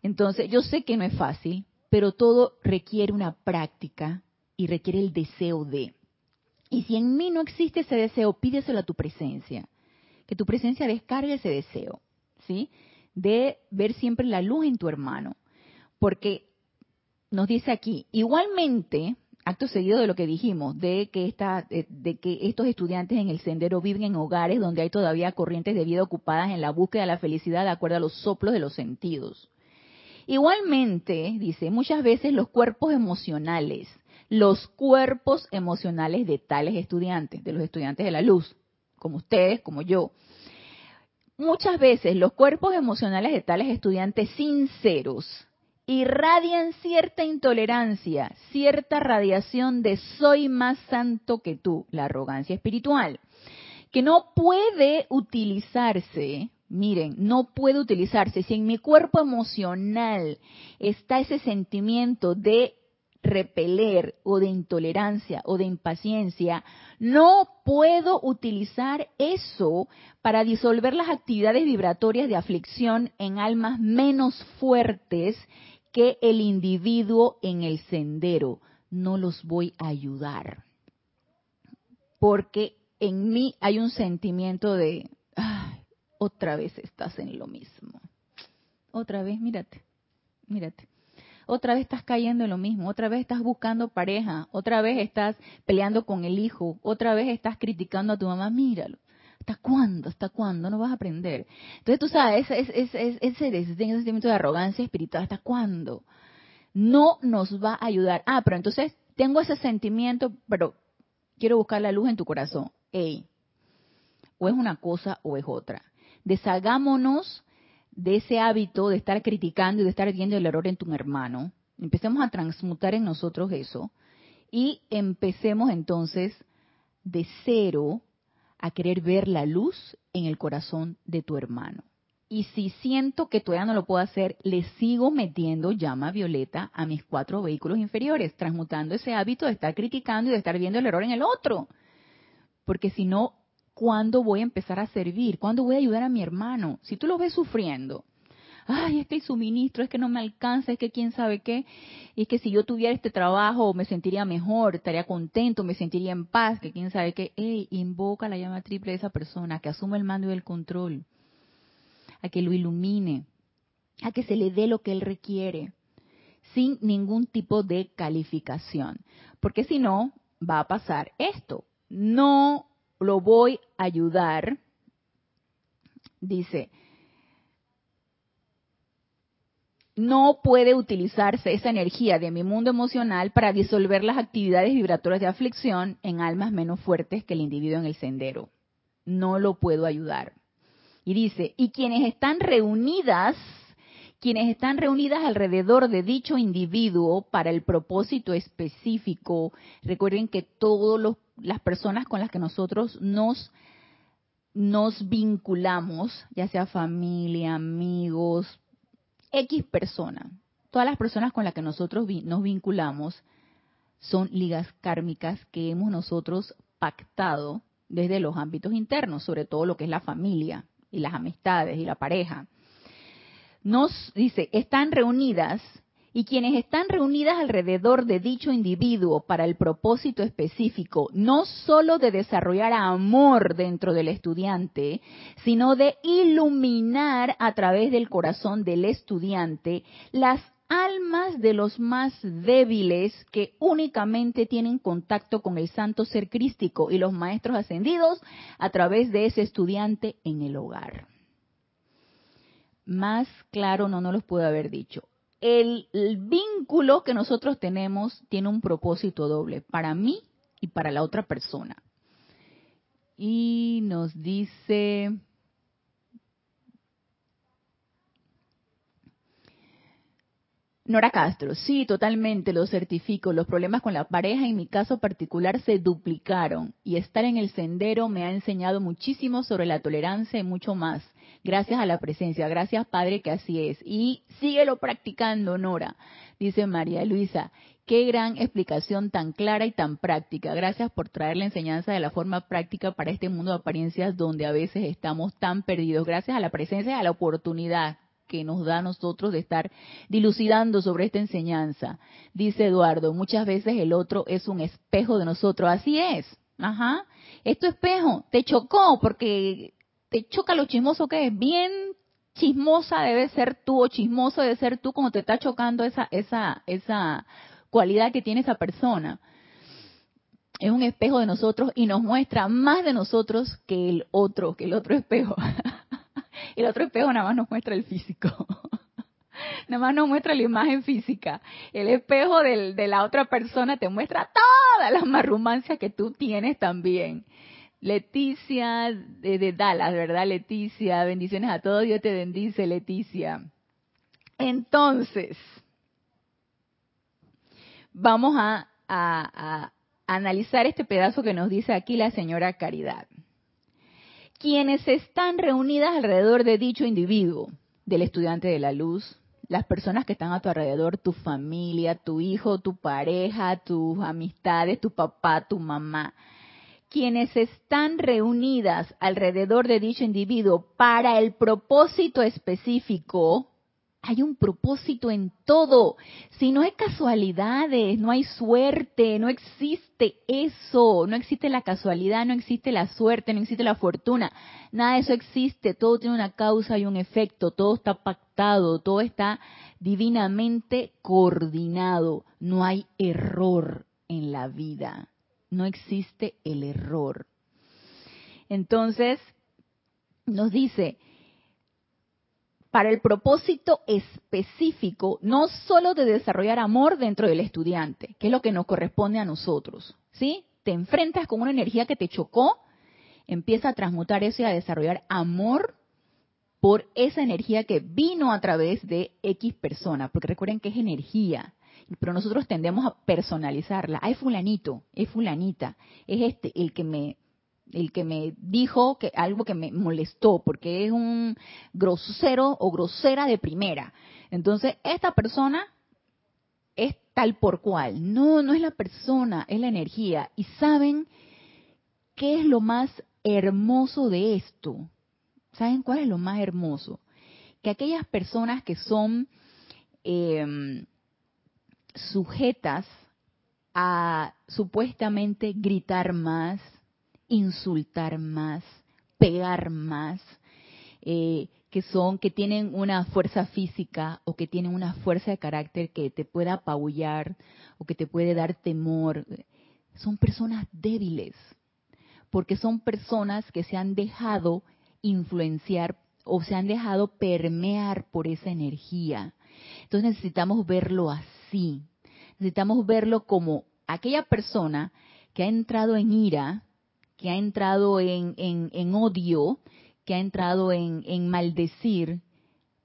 S1: Entonces, yo sé que no es fácil, pero todo requiere una práctica y requiere el deseo de. Y si en mí no existe ese deseo, pídeselo a tu presencia. Que tu presencia descargue ese deseo, ¿sí? De ver siempre la luz en tu hermano. Porque nos dice aquí, igualmente, acto seguido de lo que dijimos, de que, esta, de que estos estudiantes en el sendero viven en hogares donde hay todavía corrientes de vida ocupadas en la búsqueda de la felicidad de acuerdo a los soplos de los sentidos. Igualmente, dice, muchas veces los cuerpos emocionales los cuerpos emocionales de tales estudiantes, de los estudiantes de la luz, como ustedes, como yo. Muchas veces los cuerpos emocionales de tales estudiantes sinceros irradian cierta intolerancia, cierta radiación de soy más santo que tú, la arrogancia espiritual, que no puede utilizarse Miren, no puede utilizarse. Si en mi cuerpo emocional está ese sentimiento de repeler o de intolerancia o de impaciencia, no puedo utilizar eso para disolver las actividades vibratorias de aflicción en almas menos fuertes que el individuo en el sendero. No los voy a ayudar. Porque en mí hay un sentimiento de, otra vez estás en lo mismo. Otra vez, mírate, mírate otra vez estás cayendo en lo mismo, otra vez estás buscando pareja, otra vez estás peleando con el hijo, otra vez estás criticando a tu mamá, míralo. ¿Hasta cuándo? ¿Hasta cuándo? No vas a aprender. Entonces tú sabes, ese, ese, ese, ese sentimiento de arrogancia espiritual, ¿hasta cuándo? No nos va a ayudar. Ah, pero entonces tengo ese sentimiento, pero quiero buscar la luz en tu corazón. Ey, o es una cosa o es otra. Deshagámonos de ese hábito de estar criticando y de estar viendo el error en tu hermano, empecemos a transmutar en nosotros eso y empecemos entonces de cero a querer ver la luz en el corazón de tu hermano. Y si siento que todavía no lo puedo hacer, le sigo metiendo llama violeta a mis cuatro vehículos inferiores, transmutando ese hábito de estar criticando y de estar viendo el error en el otro. Porque si no, ¿cuándo voy a empezar a servir? ¿Cuándo voy a ayudar a mi hermano? Si tú lo ves sufriendo, ay, es que hay suministro, es que no me alcanza, es que quién sabe qué, es que si yo tuviera este trabajo me sentiría mejor, estaría contento, me sentiría en paz, que quién sabe qué, hey, invoca la llama triple de esa persona, que asume el mando y el control, a que lo ilumine, a que se le dé lo que él requiere, sin ningún tipo de calificación, porque si no, va a pasar esto, no lo voy a ayudar, dice, no puede utilizarse esa energía de mi mundo emocional para disolver las actividades vibratorias de aflicción en almas menos fuertes que el individuo en el sendero. No lo puedo ayudar. Y dice, y quienes están reunidas, quienes están reunidas alrededor de dicho individuo para el propósito específico, recuerden que todos los las personas con las que nosotros nos, nos vinculamos, ya sea familia, amigos, X persona, todas las personas con las que nosotros nos vinculamos son ligas kármicas que hemos nosotros pactado desde los ámbitos internos, sobre todo lo que es la familia y las amistades y la pareja. Nos dice, están reunidas y quienes están reunidas alrededor de dicho individuo para el propósito específico, no sólo de desarrollar amor dentro del estudiante, sino de iluminar a través del corazón del estudiante las almas de los más débiles que únicamente tienen contacto con el santo ser crístico y los maestros ascendidos a través de ese estudiante en el hogar. Más claro no nos los puedo haber dicho. El, el, vínculo que nosotros tenemos tiene un propósito doble, para mí y para la otra persona. Y nos dice, Nora Castro, sí, totalmente, lo certifico. Los problemas con la pareja, en mi caso particular, se duplicaron y estar en el sendero me ha enseñado muchísimo sobre la tolerancia y mucho más. Gracias a la presencia, gracias Padre que así es. Y síguelo practicando, Nora, dice María Luisa. Qué gran explicación tan clara y tan práctica. Gracias por traer la enseñanza de la forma práctica para este mundo de apariencias donde a veces estamos tan perdidos. Gracias a la presencia y a la oportunidad que nos da a nosotros de estar dilucidando sobre esta enseñanza. Dice Eduardo, muchas veces el otro es un espejo de nosotros. Así es. Ajá. Es espejo. Te chocó porque te choca lo chismoso que es. Bien chismosa debe ser tú o chismoso debe ser tú como te está chocando esa, esa, esa cualidad que tiene esa persona. Es un espejo de nosotros y nos muestra más de nosotros que el otro, que el otro espejo. el otro espejo nada más nos muestra el físico. nada más nos muestra la imagen física. El espejo de la otra persona te muestra todas las marrumancias que tú tienes también. Leticia de, Dallas, ¿verdad? Leticia, bendiciones a todos, Dios te bendice, Leticia. Entonces, vamos a analizar este pedazo que nos dice aquí la señora Caridad quienes están reunidas alrededor de dicho individuo, del estudiante de la luz, las personas que están a tu alrededor, tu familia, tu hijo, tu pareja, tus amistades, tu papá, tu mamá, quienes están reunidas alrededor de dicho individuo para el propósito específico hay un propósito en todo. Si no hay casualidades, no hay suerte, no existe eso, no existe la casualidad, no existe la suerte, no existe la fortuna, nada de eso existe, todo tiene una causa y un efecto, todo está pactado, todo está divinamente coordinado, no hay error en la vida, no existe el error. Entonces, nos dice, para el propósito específico, no solo de desarrollar amor dentro del estudiante, que es lo que nos corresponde a nosotros, ¿sí? Te enfrentas con una energía que te chocó, empieza a transmutar eso y a desarrollar amor por esa energía que vino a través de X persona, porque recuerden que es energía, pero nosotros tendemos a personalizarla. Ay, fulanito, es fulanita, es este el que me el que me dijo que algo que me molestó porque es un grosero o grosera de primera. Entonces, esta persona es tal por cual. No, no es la persona, es la energía. Y saben qué es lo más hermoso de esto. ¿Saben cuál es lo más hermoso? Que aquellas personas que son em, sujetas a supuestamente gritar más, insultar más, pegar más, eh, que son, que tienen una fuerza física o que tienen una fuerza de carácter que te pueda apabullar o que te puede dar temor. Son personas débiles, porque son personas que se han dejado influenciar o se han dejado permear por esa energía. Entonces necesitamos verlo así. Necesitamos verlo como aquella persona que ha entrado en ira, que ha entrado en, en, odio, que ha entrado en, en maldecir,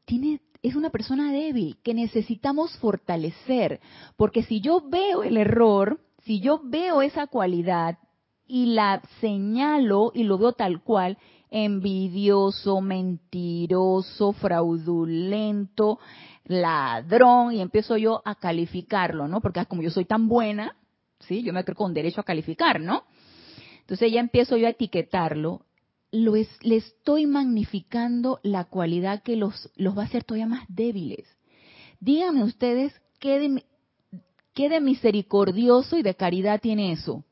S1: tiene, es una persona débil que necesitamos fortalecer. Porque si yo veo el error, si yo veo esa cualidad y la señalo y lo veo tal cual, envidioso, mentiroso, fraudulento, ladrón, y empiezo yo a calificarlo, ¿no? Porque como yo soy tan buena, ¿sí? Yo me creo con derecho a calificar, ¿no? Entonces ya empiezo yo a etiquetarlo, lo le estoy magnificando la cualidad que los, los va a hacer todavía más débiles. Díganme ustedes qué de, qué de misericordioso y de caridad tiene eso.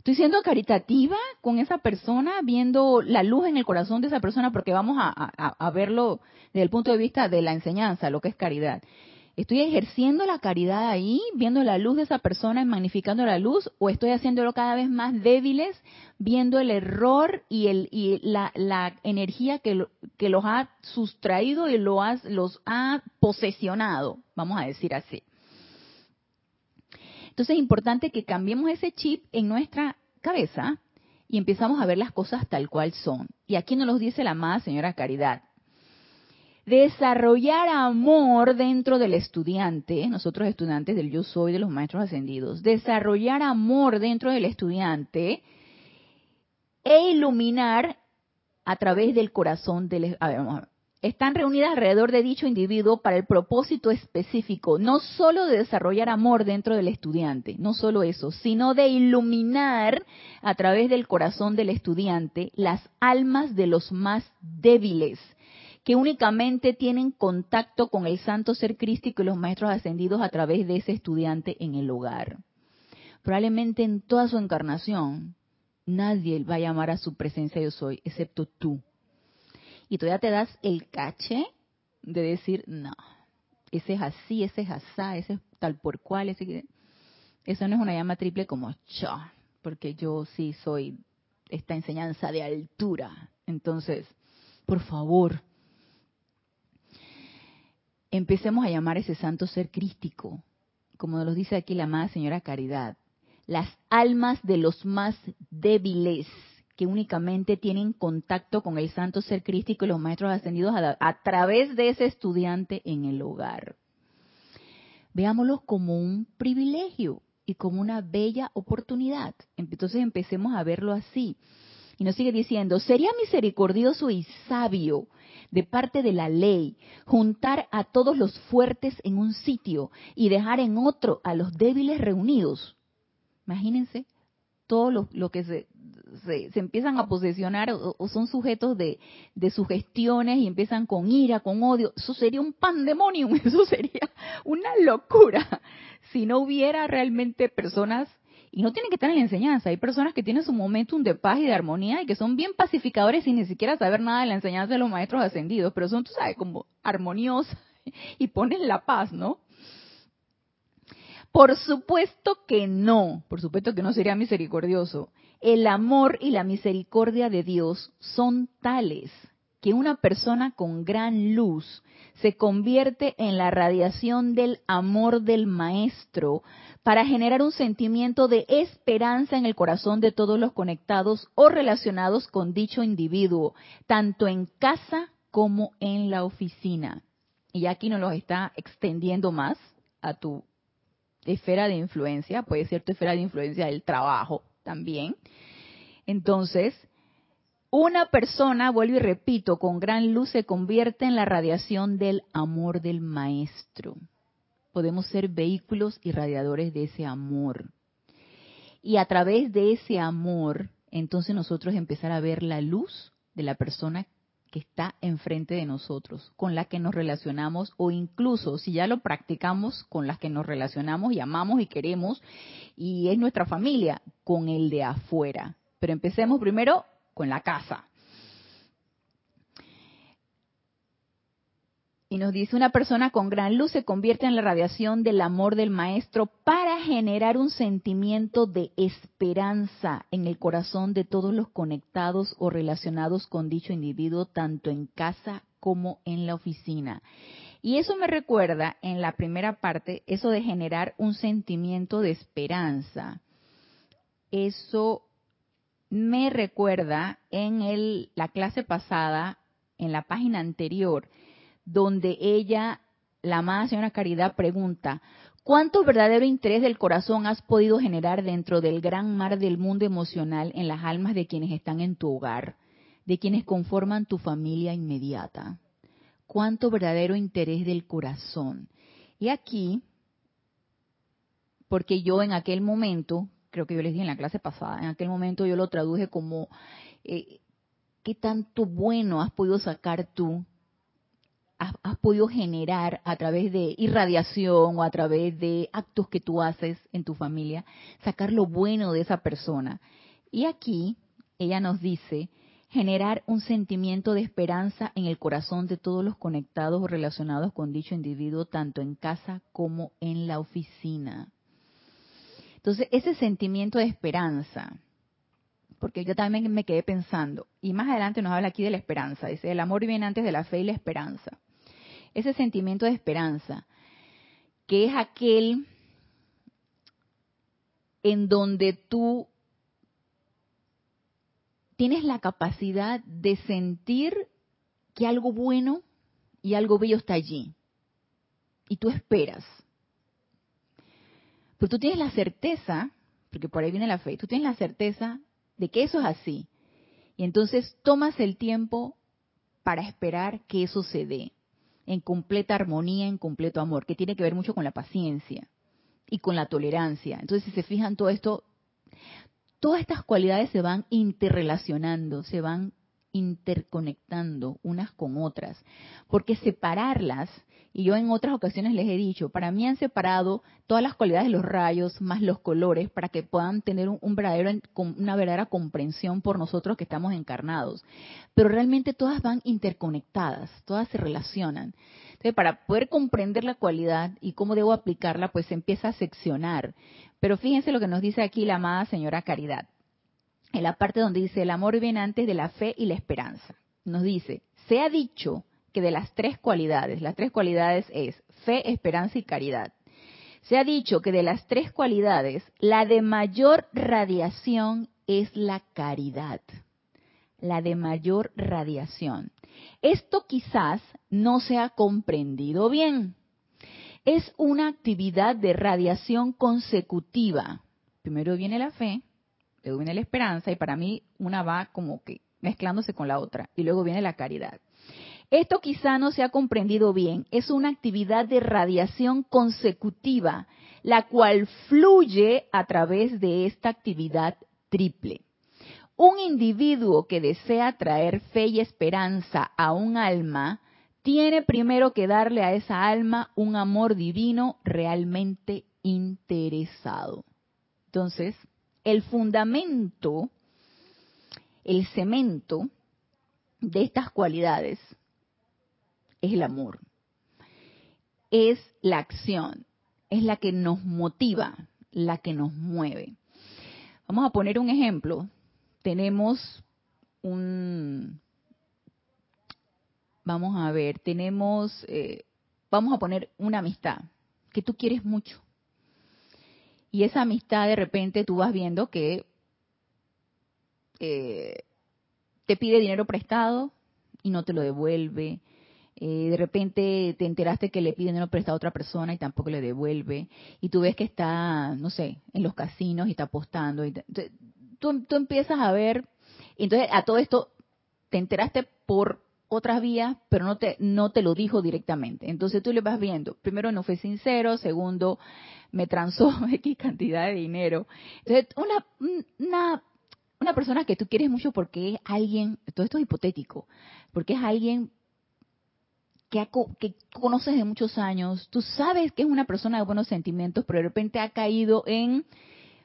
S1: Estoy siendo caritativa con esa persona, viendo la luz en el corazón de esa persona, porque vamos a, verlo desde el punto de vista de la enseñanza, lo que es caridad. ¿Estoy ejerciendo la caridad ahí, viendo la luz de esa persona y magnificando la luz? ¿O estoy haciéndolo cada vez más débiles, viendo el error y, el, y la, energía que, que, los ha sustraído y lo los ha posesionado? Vamos a decir así. Entonces es importante que cambiemos ese chip en nuestra cabeza y empezamos a ver las cosas tal cual son. Y aquí nos lo dice la amada señora Caridad desarrollar amor dentro del estudiante, nosotros estudiantes del yo soy de los maestros ascendidos, desarrollar amor dentro del estudiante e iluminar a través del corazón del... A ver, están reunidas alrededor de dicho individuo para el propósito específico, no solo de desarrollar amor dentro del estudiante, no solo eso, sino de iluminar a través del corazón del estudiante las almas de los más débiles, que únicamente tienen contacto con el santo ser crístico y los maestros ascendidos a través de ese estudiante en el hogar. Probablemente en toda su encarnación nadie va a llamar a su presencia yo soy, excepto tú. Y todavía te das el caché de decir, no, ese es así, ese es asá, ese es tal por cual, ese eso no es una llama triple como yo, porque yo sí soy esta enseñanza de altura. Entonces, por favor, empecemos a llamar a ese santo ser crístico, como nos dice aquí la amada señora Caridad, las almas de los más débiles que únicamente tienen contacto con el santo ser crístico y los maestros ascendidos a, través de ese estudiante en el hogar. Veámoslos como un privilegio y como una bella oportunidad. Entonces empecemos a verlo así. Y nos sigue diciendo, sería misericordioso y sabio de parte de la ley, juntar a todos los fuertes en un sitio y dejar en otro a los débiles reunidos. Imagínense todo lo, que se, se, empiezan a posesionar o, son sujetos de, de, sugestiones y empiezan con ira, con odio. Eso sería un pandemonium, eso sería una locura si no hubiera realmente personas y no tienen que estar en la enseñanza. Hay personas que tienen su momentum de paz y de armonía y que son bien pacificadores sin ni siquiera saber nada de la enseñanza de los maestros ascendidos, pero son, tú sabes, como armoniosas y ponen la paz, ¿no? Por supuesto que no, por supuesto que no sería misericordioso. El amor y la misericordia de Dios son tales que una persona con gran luz se convierte en la radiación del amor del Maestro para generar un sentimiento de esperanza en el corazón de todos los conectados o relacionados con dicho individuo, tanto en casa como en la oficina. Y aquí nos lo está extendiendo más a tu esfera de influencia, puede ser tu esfera de influencia del trabajo también. Entonces, una persona, vuelvo y repito, con gran luz se convierte en la radiación del amor del maestro. Podemos ser vehículos y radiadores de ese amor. Y a través de ese amor, entonces nosotros empezar a ver la luz de la persona que está enfrente de nosotros, con la que nos relacionamos o incluso si ya lo practicamos con las que nos relacionamos y amamos y queremos y es nuestra familia, con el de afuera. Pero empecemos primero con la casa. Y nos dice, una persona con gran luz se convierte en la radiación del amor del maestro para generar un sentimiento de esperanza en el corazón de todos los conectados o relacionados con dicho individuo, tanto en casa como en la oficina. Y eso me recuerda en la primera parte, eso de generar un sentimiento de esperanza. Eso me recuerda en el, la clase pasada, en la página anterior, donde ella, la amada señora Caridad, pregunta, ¿cuánto verdadero interés del corazón has podido generar dentro del gran mar del mundo emocional en las almas de quienes están en tu hogar, de quienes conforman tu familia inmediata? ¿Cuánto verdadero interés del corazón? Y aquí, porque yo en aquel momento, creo que yo les dije en la clase pasada, en aquel momento yo lo traduje como, eh, ¿qué tanto bueno has podido sacar tú? Has, podido generar a través de irradiación o a través de actos que tú haces en tu familia, sacar lo bueno de esa persona. Y aquí ella nos dice, generar un sentimiento de esperanza en el corazón de todos los conectados o relacionados con dicho individuo, tanto en casa como en la oficina. Entonces, ese sentimiento de esperanza, porque yo también me quedé pensando, y más adelante nos habla aquí de la esperanza, dice, el amor viene antes de la fe y la esperanza. Ese sentimiento de esperanza, que es aquel en donde tú tienes la capacidad de sentir que algo bueno y algo bello está allí. Y tú esperas. Pero tú tienes la certeza, porque por ahí viene la fe, tú tienes la certeza de que eso es así. Y entonces tomas el tiempo para esperar que eso se dé en completa armonía, en completo amor, que tiene que ver mucho con la paciencia y con la tolerancia. Entonces, si se fijan, todo esto todas estas cualidades se van interrelacionando, se van interconectando unas con otras, porque separarlas, y yo en otras ocasiones les he dicho, para mí han separado todas las cualidades de los rayos más los colores para que puedan tener una verdadera comprensión por nosotros que estamos encarnados. Pero realmente todas van interconectadas, todas se relacionan. Entonces, para poder comprender la cualidad y cómo debo aplicarla, pues se empieza a seccionar. Pero fíjense lo que nos dice aquí la amada señora Caridad. En la parte donde dice el amor viene antes de la fe y la esperanza. Nos dice, se ha dicho que de las tres cualidades, las tres cualidades es fe, esperanza y caridad. Se ha dicho que de las tres cualidades, la de mayor radiación es la caridad. La de mayor radiación. Esto quizás no se ha comprendido bien es una actividad de radiación consecutiva. Primero viene la fe, luego viene la esperanza y para mí una va como que mezclándose con la otra y luego viene la caridad. Esto quizá no se ha comprendido bien, es una actividad de radiación consecutiva, la cual fluye a través de esta actividad triple. Un individuo que desea traer fe y esperanza a un alma tiene primero que darle a esa alma un amor divino realmente interesado. Entonces, el fundamento, el cemento de estas cualidades es el amor. Es la acción, es la que nos motiva, la que nos mueve. Vamos a poner un ejemplo. Tenemos un, vamos a ver, tenemos, eh, vamos a poner una amistad que tú quieres mucho. Y esa amistad de repente tú vas viendo que eh, te pide dinero prestado y no te lo devuelve. Eh, de repente te enteraste que le pide dinero prestado a otra persona y tampoco le devuelve. Y tú ves que está, no sé, en los casinos y está apostando. Y tú, tú empiezas a ver, entonces a todo esto te enteraste por otras vías, pero no te, no te lo dijo directamente. Entonces tú le vas viendo, primero no fue sincero, segundo me transó X cantidad de dinero. Entonces, una, una, una persona que tú quieres mucho porque es alguien, todo esto es hipotético, porque es alguien que, que conoces de muchos años, tú sabes que es una persona de buenos sentimientos, pero de repente ha caído en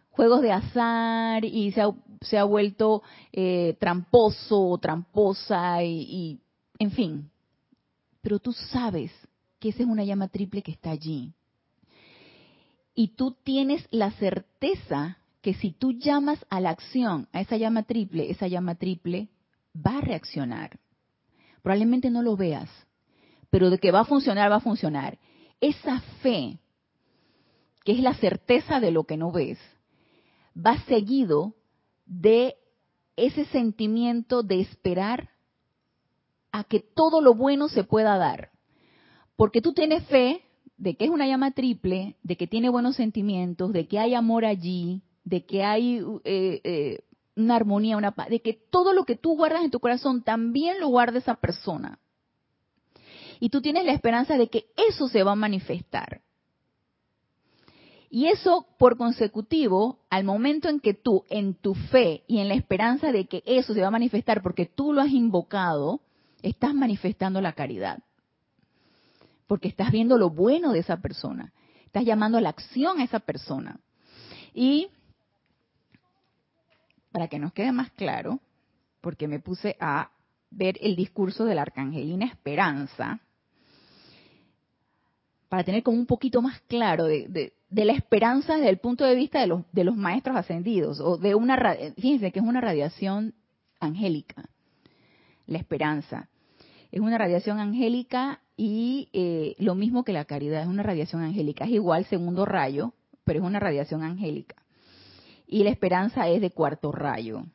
S1: juegos de azar y se ha, se ha vuelto eh, tramposo o tramposa y en fin, pero tú sabes que esa es una llama triple que está allí. Y tú tienes la certeza que si tú llamas a la acción, a esa llama triple, esa llama triple va a reaccionar. Probablemente no lo veas, pero de que va a funcionar, va a funcionar. Esa fe, que es la certeza de lo que no ves, va seguido de ese sentimiento de esperar a que todo lo bueno se pueda dar. Porque tú tienes fe de que es una llama triple, de que tiene buenos sentimientos, de que hay amor allí, de que hay eh, eh, una armonía, una paz, de que todo lo que tú guardas en tu corazón también lo guarda esa persona. Y tú tienes la esperanza de que eso se va a manifestar. Y eso por consecutivo, al momento en que tú, en tu fe y en la esperanza de que eso se va a manifestar porque tú lo has invocado, estás manifestando la caridad. Porque estás viendo lo bueno de esa persona. Estás llamando a la acción a esa persona. Y para que nos quede más claro, porque me puse a ver el discurso de la Arcangelina Esperanza, para tener como un poquito más claro de, la esperanza desde el punto de vista de los, de los maestros ascendidos, o de una, fíjense que es una radiación angélica, la esperanza. Es una radiación angélica y eh, lo mismo que la caridad, es una radiación angélica, es igual segundo rayo, pero es una radiación angélica. Y la esperanza es de cuarto rayo.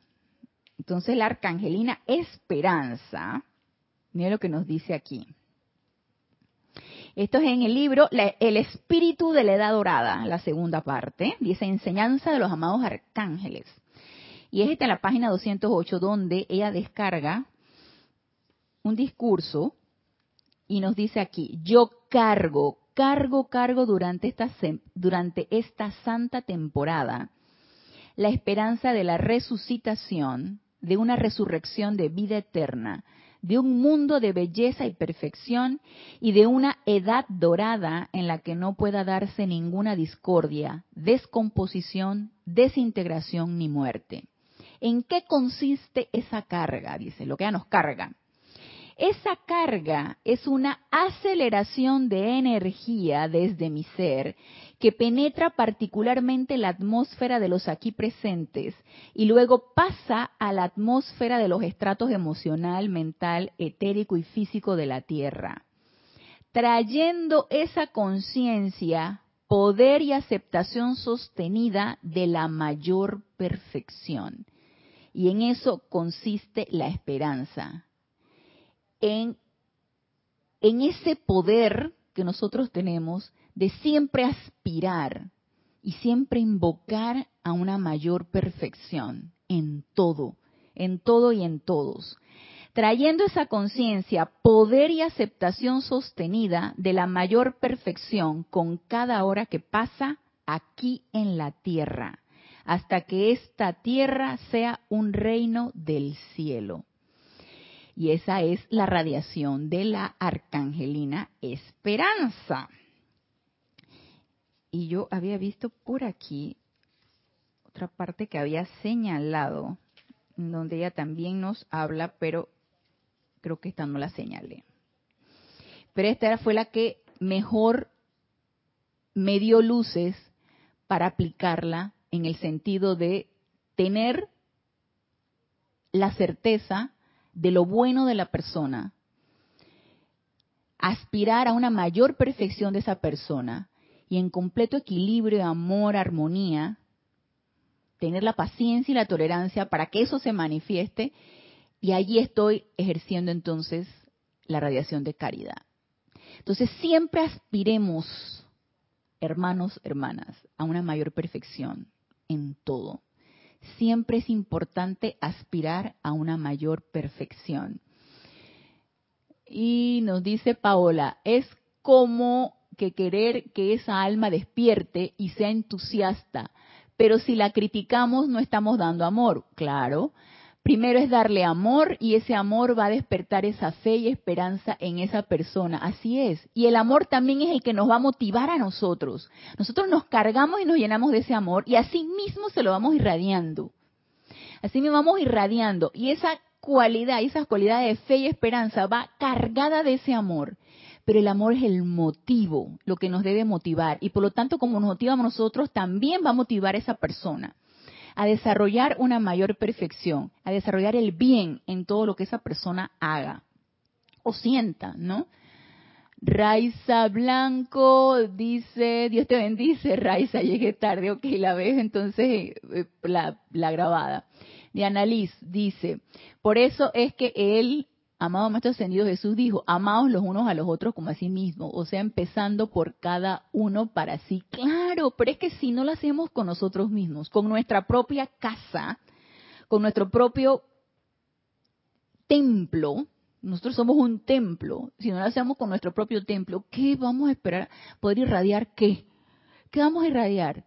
S1: Entonces la arcangelina esperanza, mira lo que nos dice aquí. Esto es en el libro El espíritu de la edad dorada, la segunda parte, dice enseñanza de los amados arcángeles. Y es esta la página 208 donde ella descarga un discurso y nos dice aquí, yo cargo, cargo, cargo durante esta, durante esta santa temporada la esperanza de la resucitación, de una resurrección de vida eterna, de un mundo de belleza y perfección y de una edad dorada en la que no pueda darse ninguna discordia, descomposición, desintegración ni muerte. ¿En qué consiste esa carga? Dice, lo que ya nos carga. Esa carga es una aceleración de energía desde mi ser que penetra particularmente la atmósfera de los aquí presentes y luego pasa a la atmósfera de los estratos emocional, mental, etérico y físico de la Tierra, trayendo esa conciencia, poder y aceptación sostenida de la mayor perfección. Y en eso consiste la esperanza, en, ese poder que nosotros tenemos de siempre aspirar y siempre invocar a una mayor perfección en todo, en todo y en todos, trayendo esa conciencia, poder y aceptación sostenida de la mayor perfección con cada hora que pasa aquí en la tierra, hasta que esta tierra sea un reino del cielo. Y esa es la radiación de la arcangelina esperanza. Y yo había visto por aquí otra parte que había señalado, donde ella también nos habla, pero creo que esta no la señalé. Pero esta fue la que mejor me dio luces para aplicarla en el sentido de tener la certeza de lo bueno de la persona, aspirar a una mayor perfección de esa persona y en completo equilibrio, amor, armonía, tener la paciencia y la tolerancia para que eso se manifieste y allí estoy ejerciendo entonces la radiación de caridad. Entonces siempre aspiremos, hermanos, hermanas, a una mayor perfección en todo siempre es importante aspirar a una mayor perfección. Y nos dice Paola, es como que querer que esa alma despierte y sea entusiasta, pero si la criticamos no estamos dando amor, claro. Primero es darle amor y ese amor va a despertar esa fe y esperanza en esa persona. Así es. Y el amor también es el que nos va a motivar a nosotros. Nosotros nos cargamos y nos llenamos de ese amor y así mismo se lo vamos irradiando. Así mismo vamos irradiando. Y esa cualidad, esas cualidades de fe y esperanza va cargada de ese amor. Pero el amor es el motivo, lo que nos debe motivar. Y por lo tanto, como nos motiva a nosotros, también va a motivar a esa persona a desarrollar una mayor perfección, a desarrollar el bien en todo lo que esa persona haga o sienta, ¿no? Raiza Blanco dice, Dios te bendice, Raiza, llegué tarde, ok, la ves entonces eh, la, la grabada. Diana Liz dice, por eso es que él amado Maestro Ascendido Jesús dijo, amaos los unos a los otros como a sí mismos, o sea, empezando por cada uno para sí. Claro, pero es que si no lo hacemos con nosotros mismos, con nuestra propia casa, con nuestro propio templo, nosotros somos un templo, si no lo hacemos con nuestro propio templo, ¿qué vamos a esperar? ¿Poder irradiar qué? ¿Qué vamos a irradiar?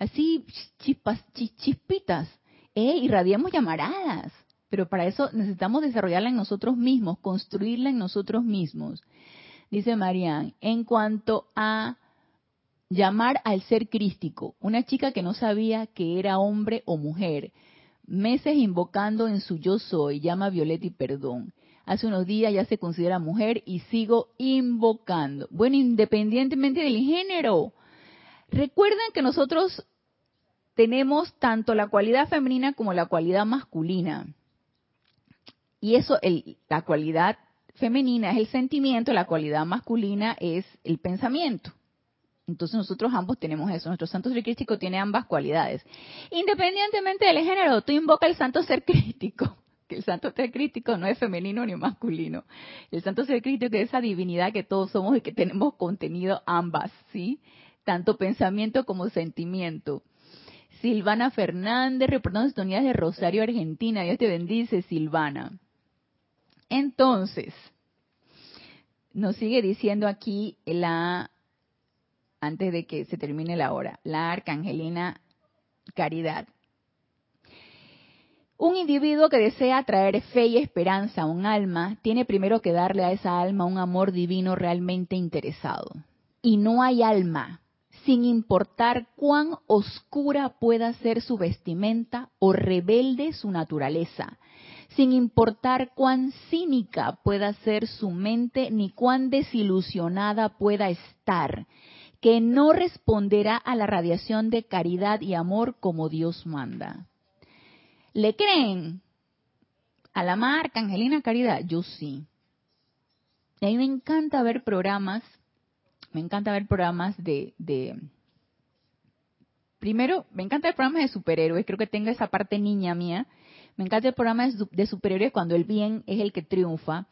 S1: Así chispas, chispitas, eh, irradiamos llamaradas pero para eso necesitamos desarrollarla en nosotros mismos, construirla en nosotros mismos. Dice Marianne, en cuanto a llamar al ser crístico, una chica que no sabía que era hombre o mujer, meses invocando en su yo soy, llama Violeta y perdón. Hace unos días ya se considera mujer y sigo invocando. Bueno, independientemente del género. Recuerden que nosotros tenemos tanto la cualidad femenina como la cualidad masculina. Y eso, la cualidad femenina es el sentimiento, la cualidad masculina es el pensamiento. Entonces nosotros ambos tenemos eso. Nuestro santo ser crístico tiene ambas cualidades. Independientemente del género, tú invoca el santo ser crístico. Que el santo ser crístico no es femenino ni masculino. El santo ser crístico es esa divinidad que todos somos y que tenemos contenido ambas, ¿sí? Tanto pensamiento como sentimiento. Silvana Fernández, reportando de Rosario, Argentina. Dios te bendice, Silvana. Entonces, nos sigue diciendo aquí la antes de que se termine la hora, la arcangelina Caridad. Un individuo que desea traer fe y esperanza a un alma tiene primero que darle a esa alma un amor divino realmente interesado. Y no hay alma, sin importar cuán oscura pueda ser su vestimenta o rebelde su naturaleza, sin importar cuán cínica pueda ser su mente ni cuán desilusionada pueda estar, que no responderá a la radiación de caridad y amor como Dios manda. ¿Le creen a la marca Angelina Caridad? Yo sí. Y a mí me encanta ver programas, me encanta ver programas de, de primero, me encanta ver programas de superhéroes, creo que tengo esa parte niña mía. Me encanta el programa de superhéroes cuando el bien es el que triunfa.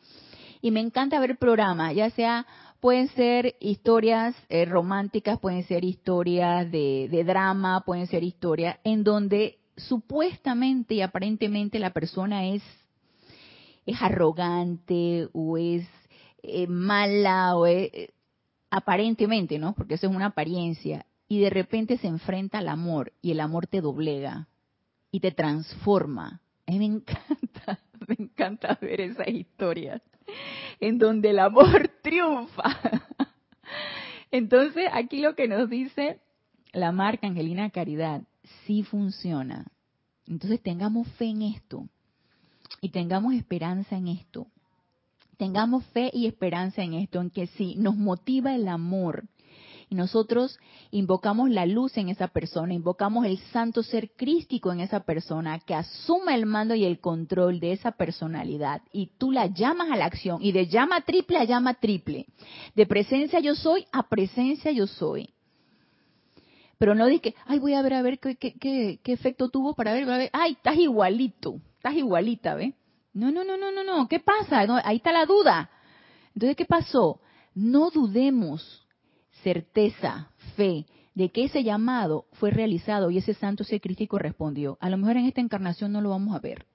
S1: Y me encanta ver programas, ya sea Pueden ser historias eh, románticas, pueden ser historias de, drama, pueden ser historias en donde supuestamente y aparentemente la persona es, es arrogante o es eh, mala o eh, aparentemente, ¿no? Porque eso es una apariencia. Y de repente se enfrenta al amor y el amor te doblega y te transforma. A me encanta, me encanta ver esas historias en donde el amor triunfa. Entonces, aquí lo que nos dice la marca Angelina Caridad, sí funciona. Entonces, tengamos fe en esto y tengamos esperanza en esto. Tengamos fe y esperanza en esto, en que sí, nos motiva el amor, y nosotros invocamos la luz en esa persona, invocamos el santo ser crístico en esa persona que asuma el mando y el control de esa personalidad y tú la llamas a la acción y de llama triple a llama triple, de presencia yo soy a presencia yo soy. Pero no di que, ay, voy a ver a ver qué, qué, qué, efecto tuvo para ver, para ver, ay, estás igualito, estás igualita, ¿ves? No, no, no, no, no, no, ¿qué pasa? ahí está la duda. Entonces, ¿qué pasó? No dudemos certeza, fe, de que ese llamado fue realizado y ese santo crítico respondió. A lo mejor en esta encarnación no lo vamos a ver.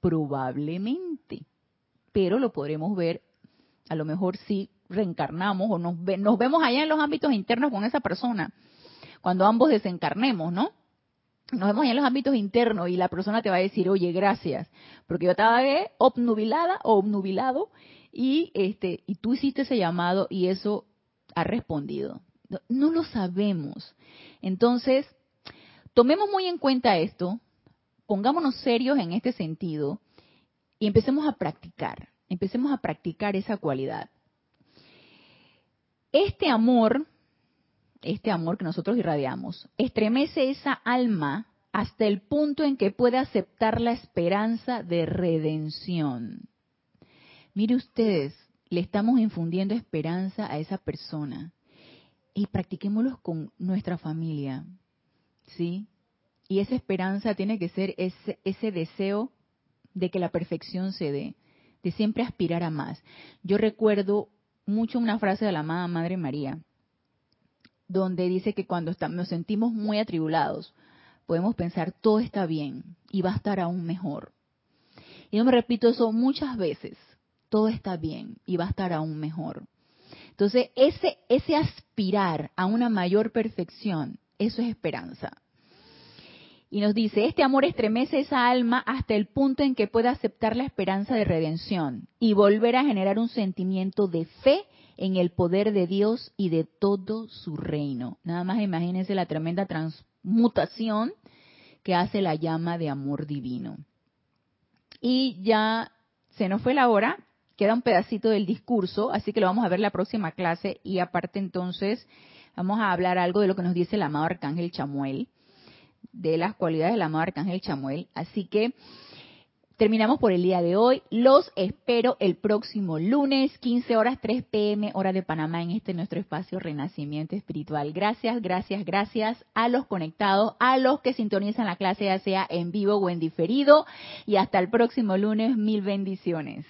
S1: Probablemente. Pero lo podremos ver, a lo mejor si reencarnamos o nos, nos vemos allá en los ámbitos internos con esa persona. Cuando ambos desencarnemos, ¿no? Nos vemos allá en los ámbitos internos y la persona te va a decir, oye, gracias, porque yo estaba obnubilada o obnubilado y, este, y tú hiciste ese llamado y eso ha respondido. No lo sabemos. Entonces, tomemos muy en cuenta esto, pongámonos serios en este sentido y empecemos a practicar, empecemos a practicar esa cualidad. Este amor, este amor que nosotros irradiamos, estremece esa alma hasta el punto en que puede aceptar la esperanza de redención. Mire ustedes, le estamos infundiendo esperanza a esa persona. Y practiquémoslo con nuestra familia, ¿sí? Y esa esperanza tiene que ser ese, ese deseo de que la perfección se dé, de siempre aspirar a más. Yo recuerdo mucho una frase de la amada Madre María, donde dice que cuando nos sentimos muy atribulados, podemos pensar todo está bien y va a estar aún mejor. Y yo me repito eso muchas veces, todo está bien y va a estar aún mejor. Entonces, ese, ese aspirar a una mayor perfección, eso es esperanza. Y nos dice, este amor estremece esa alma hasta el punto en que puede aceptar la esperanza de redención y volver a generar un sentimiento de fe en el poder de Dios y de todo su reino. Nada más imagínense la tremenda transmutación que hace la llama de amor divino. Y ya se nos fue la hora, queda un pedacito del discurso, así que lo vamos a ver la próxima clase y aparte entonces vamos a hablar algo de lo que nos dice el amado Arcángel Chamuel, de las cualidades del amado Arcángel Chamuel. Así que terminamos por el día de hoy. Los espero el próximo lunes, 15 horas 3 pm, hora de Panamá, en este nuestro espacio Renacimiento Espiritual. Gracias, gracias, gracias a los conectados, a los que sintonizan la clase, ya sea en vivo o en diferido. Y hasta el próximo lunes, mil bendiciones.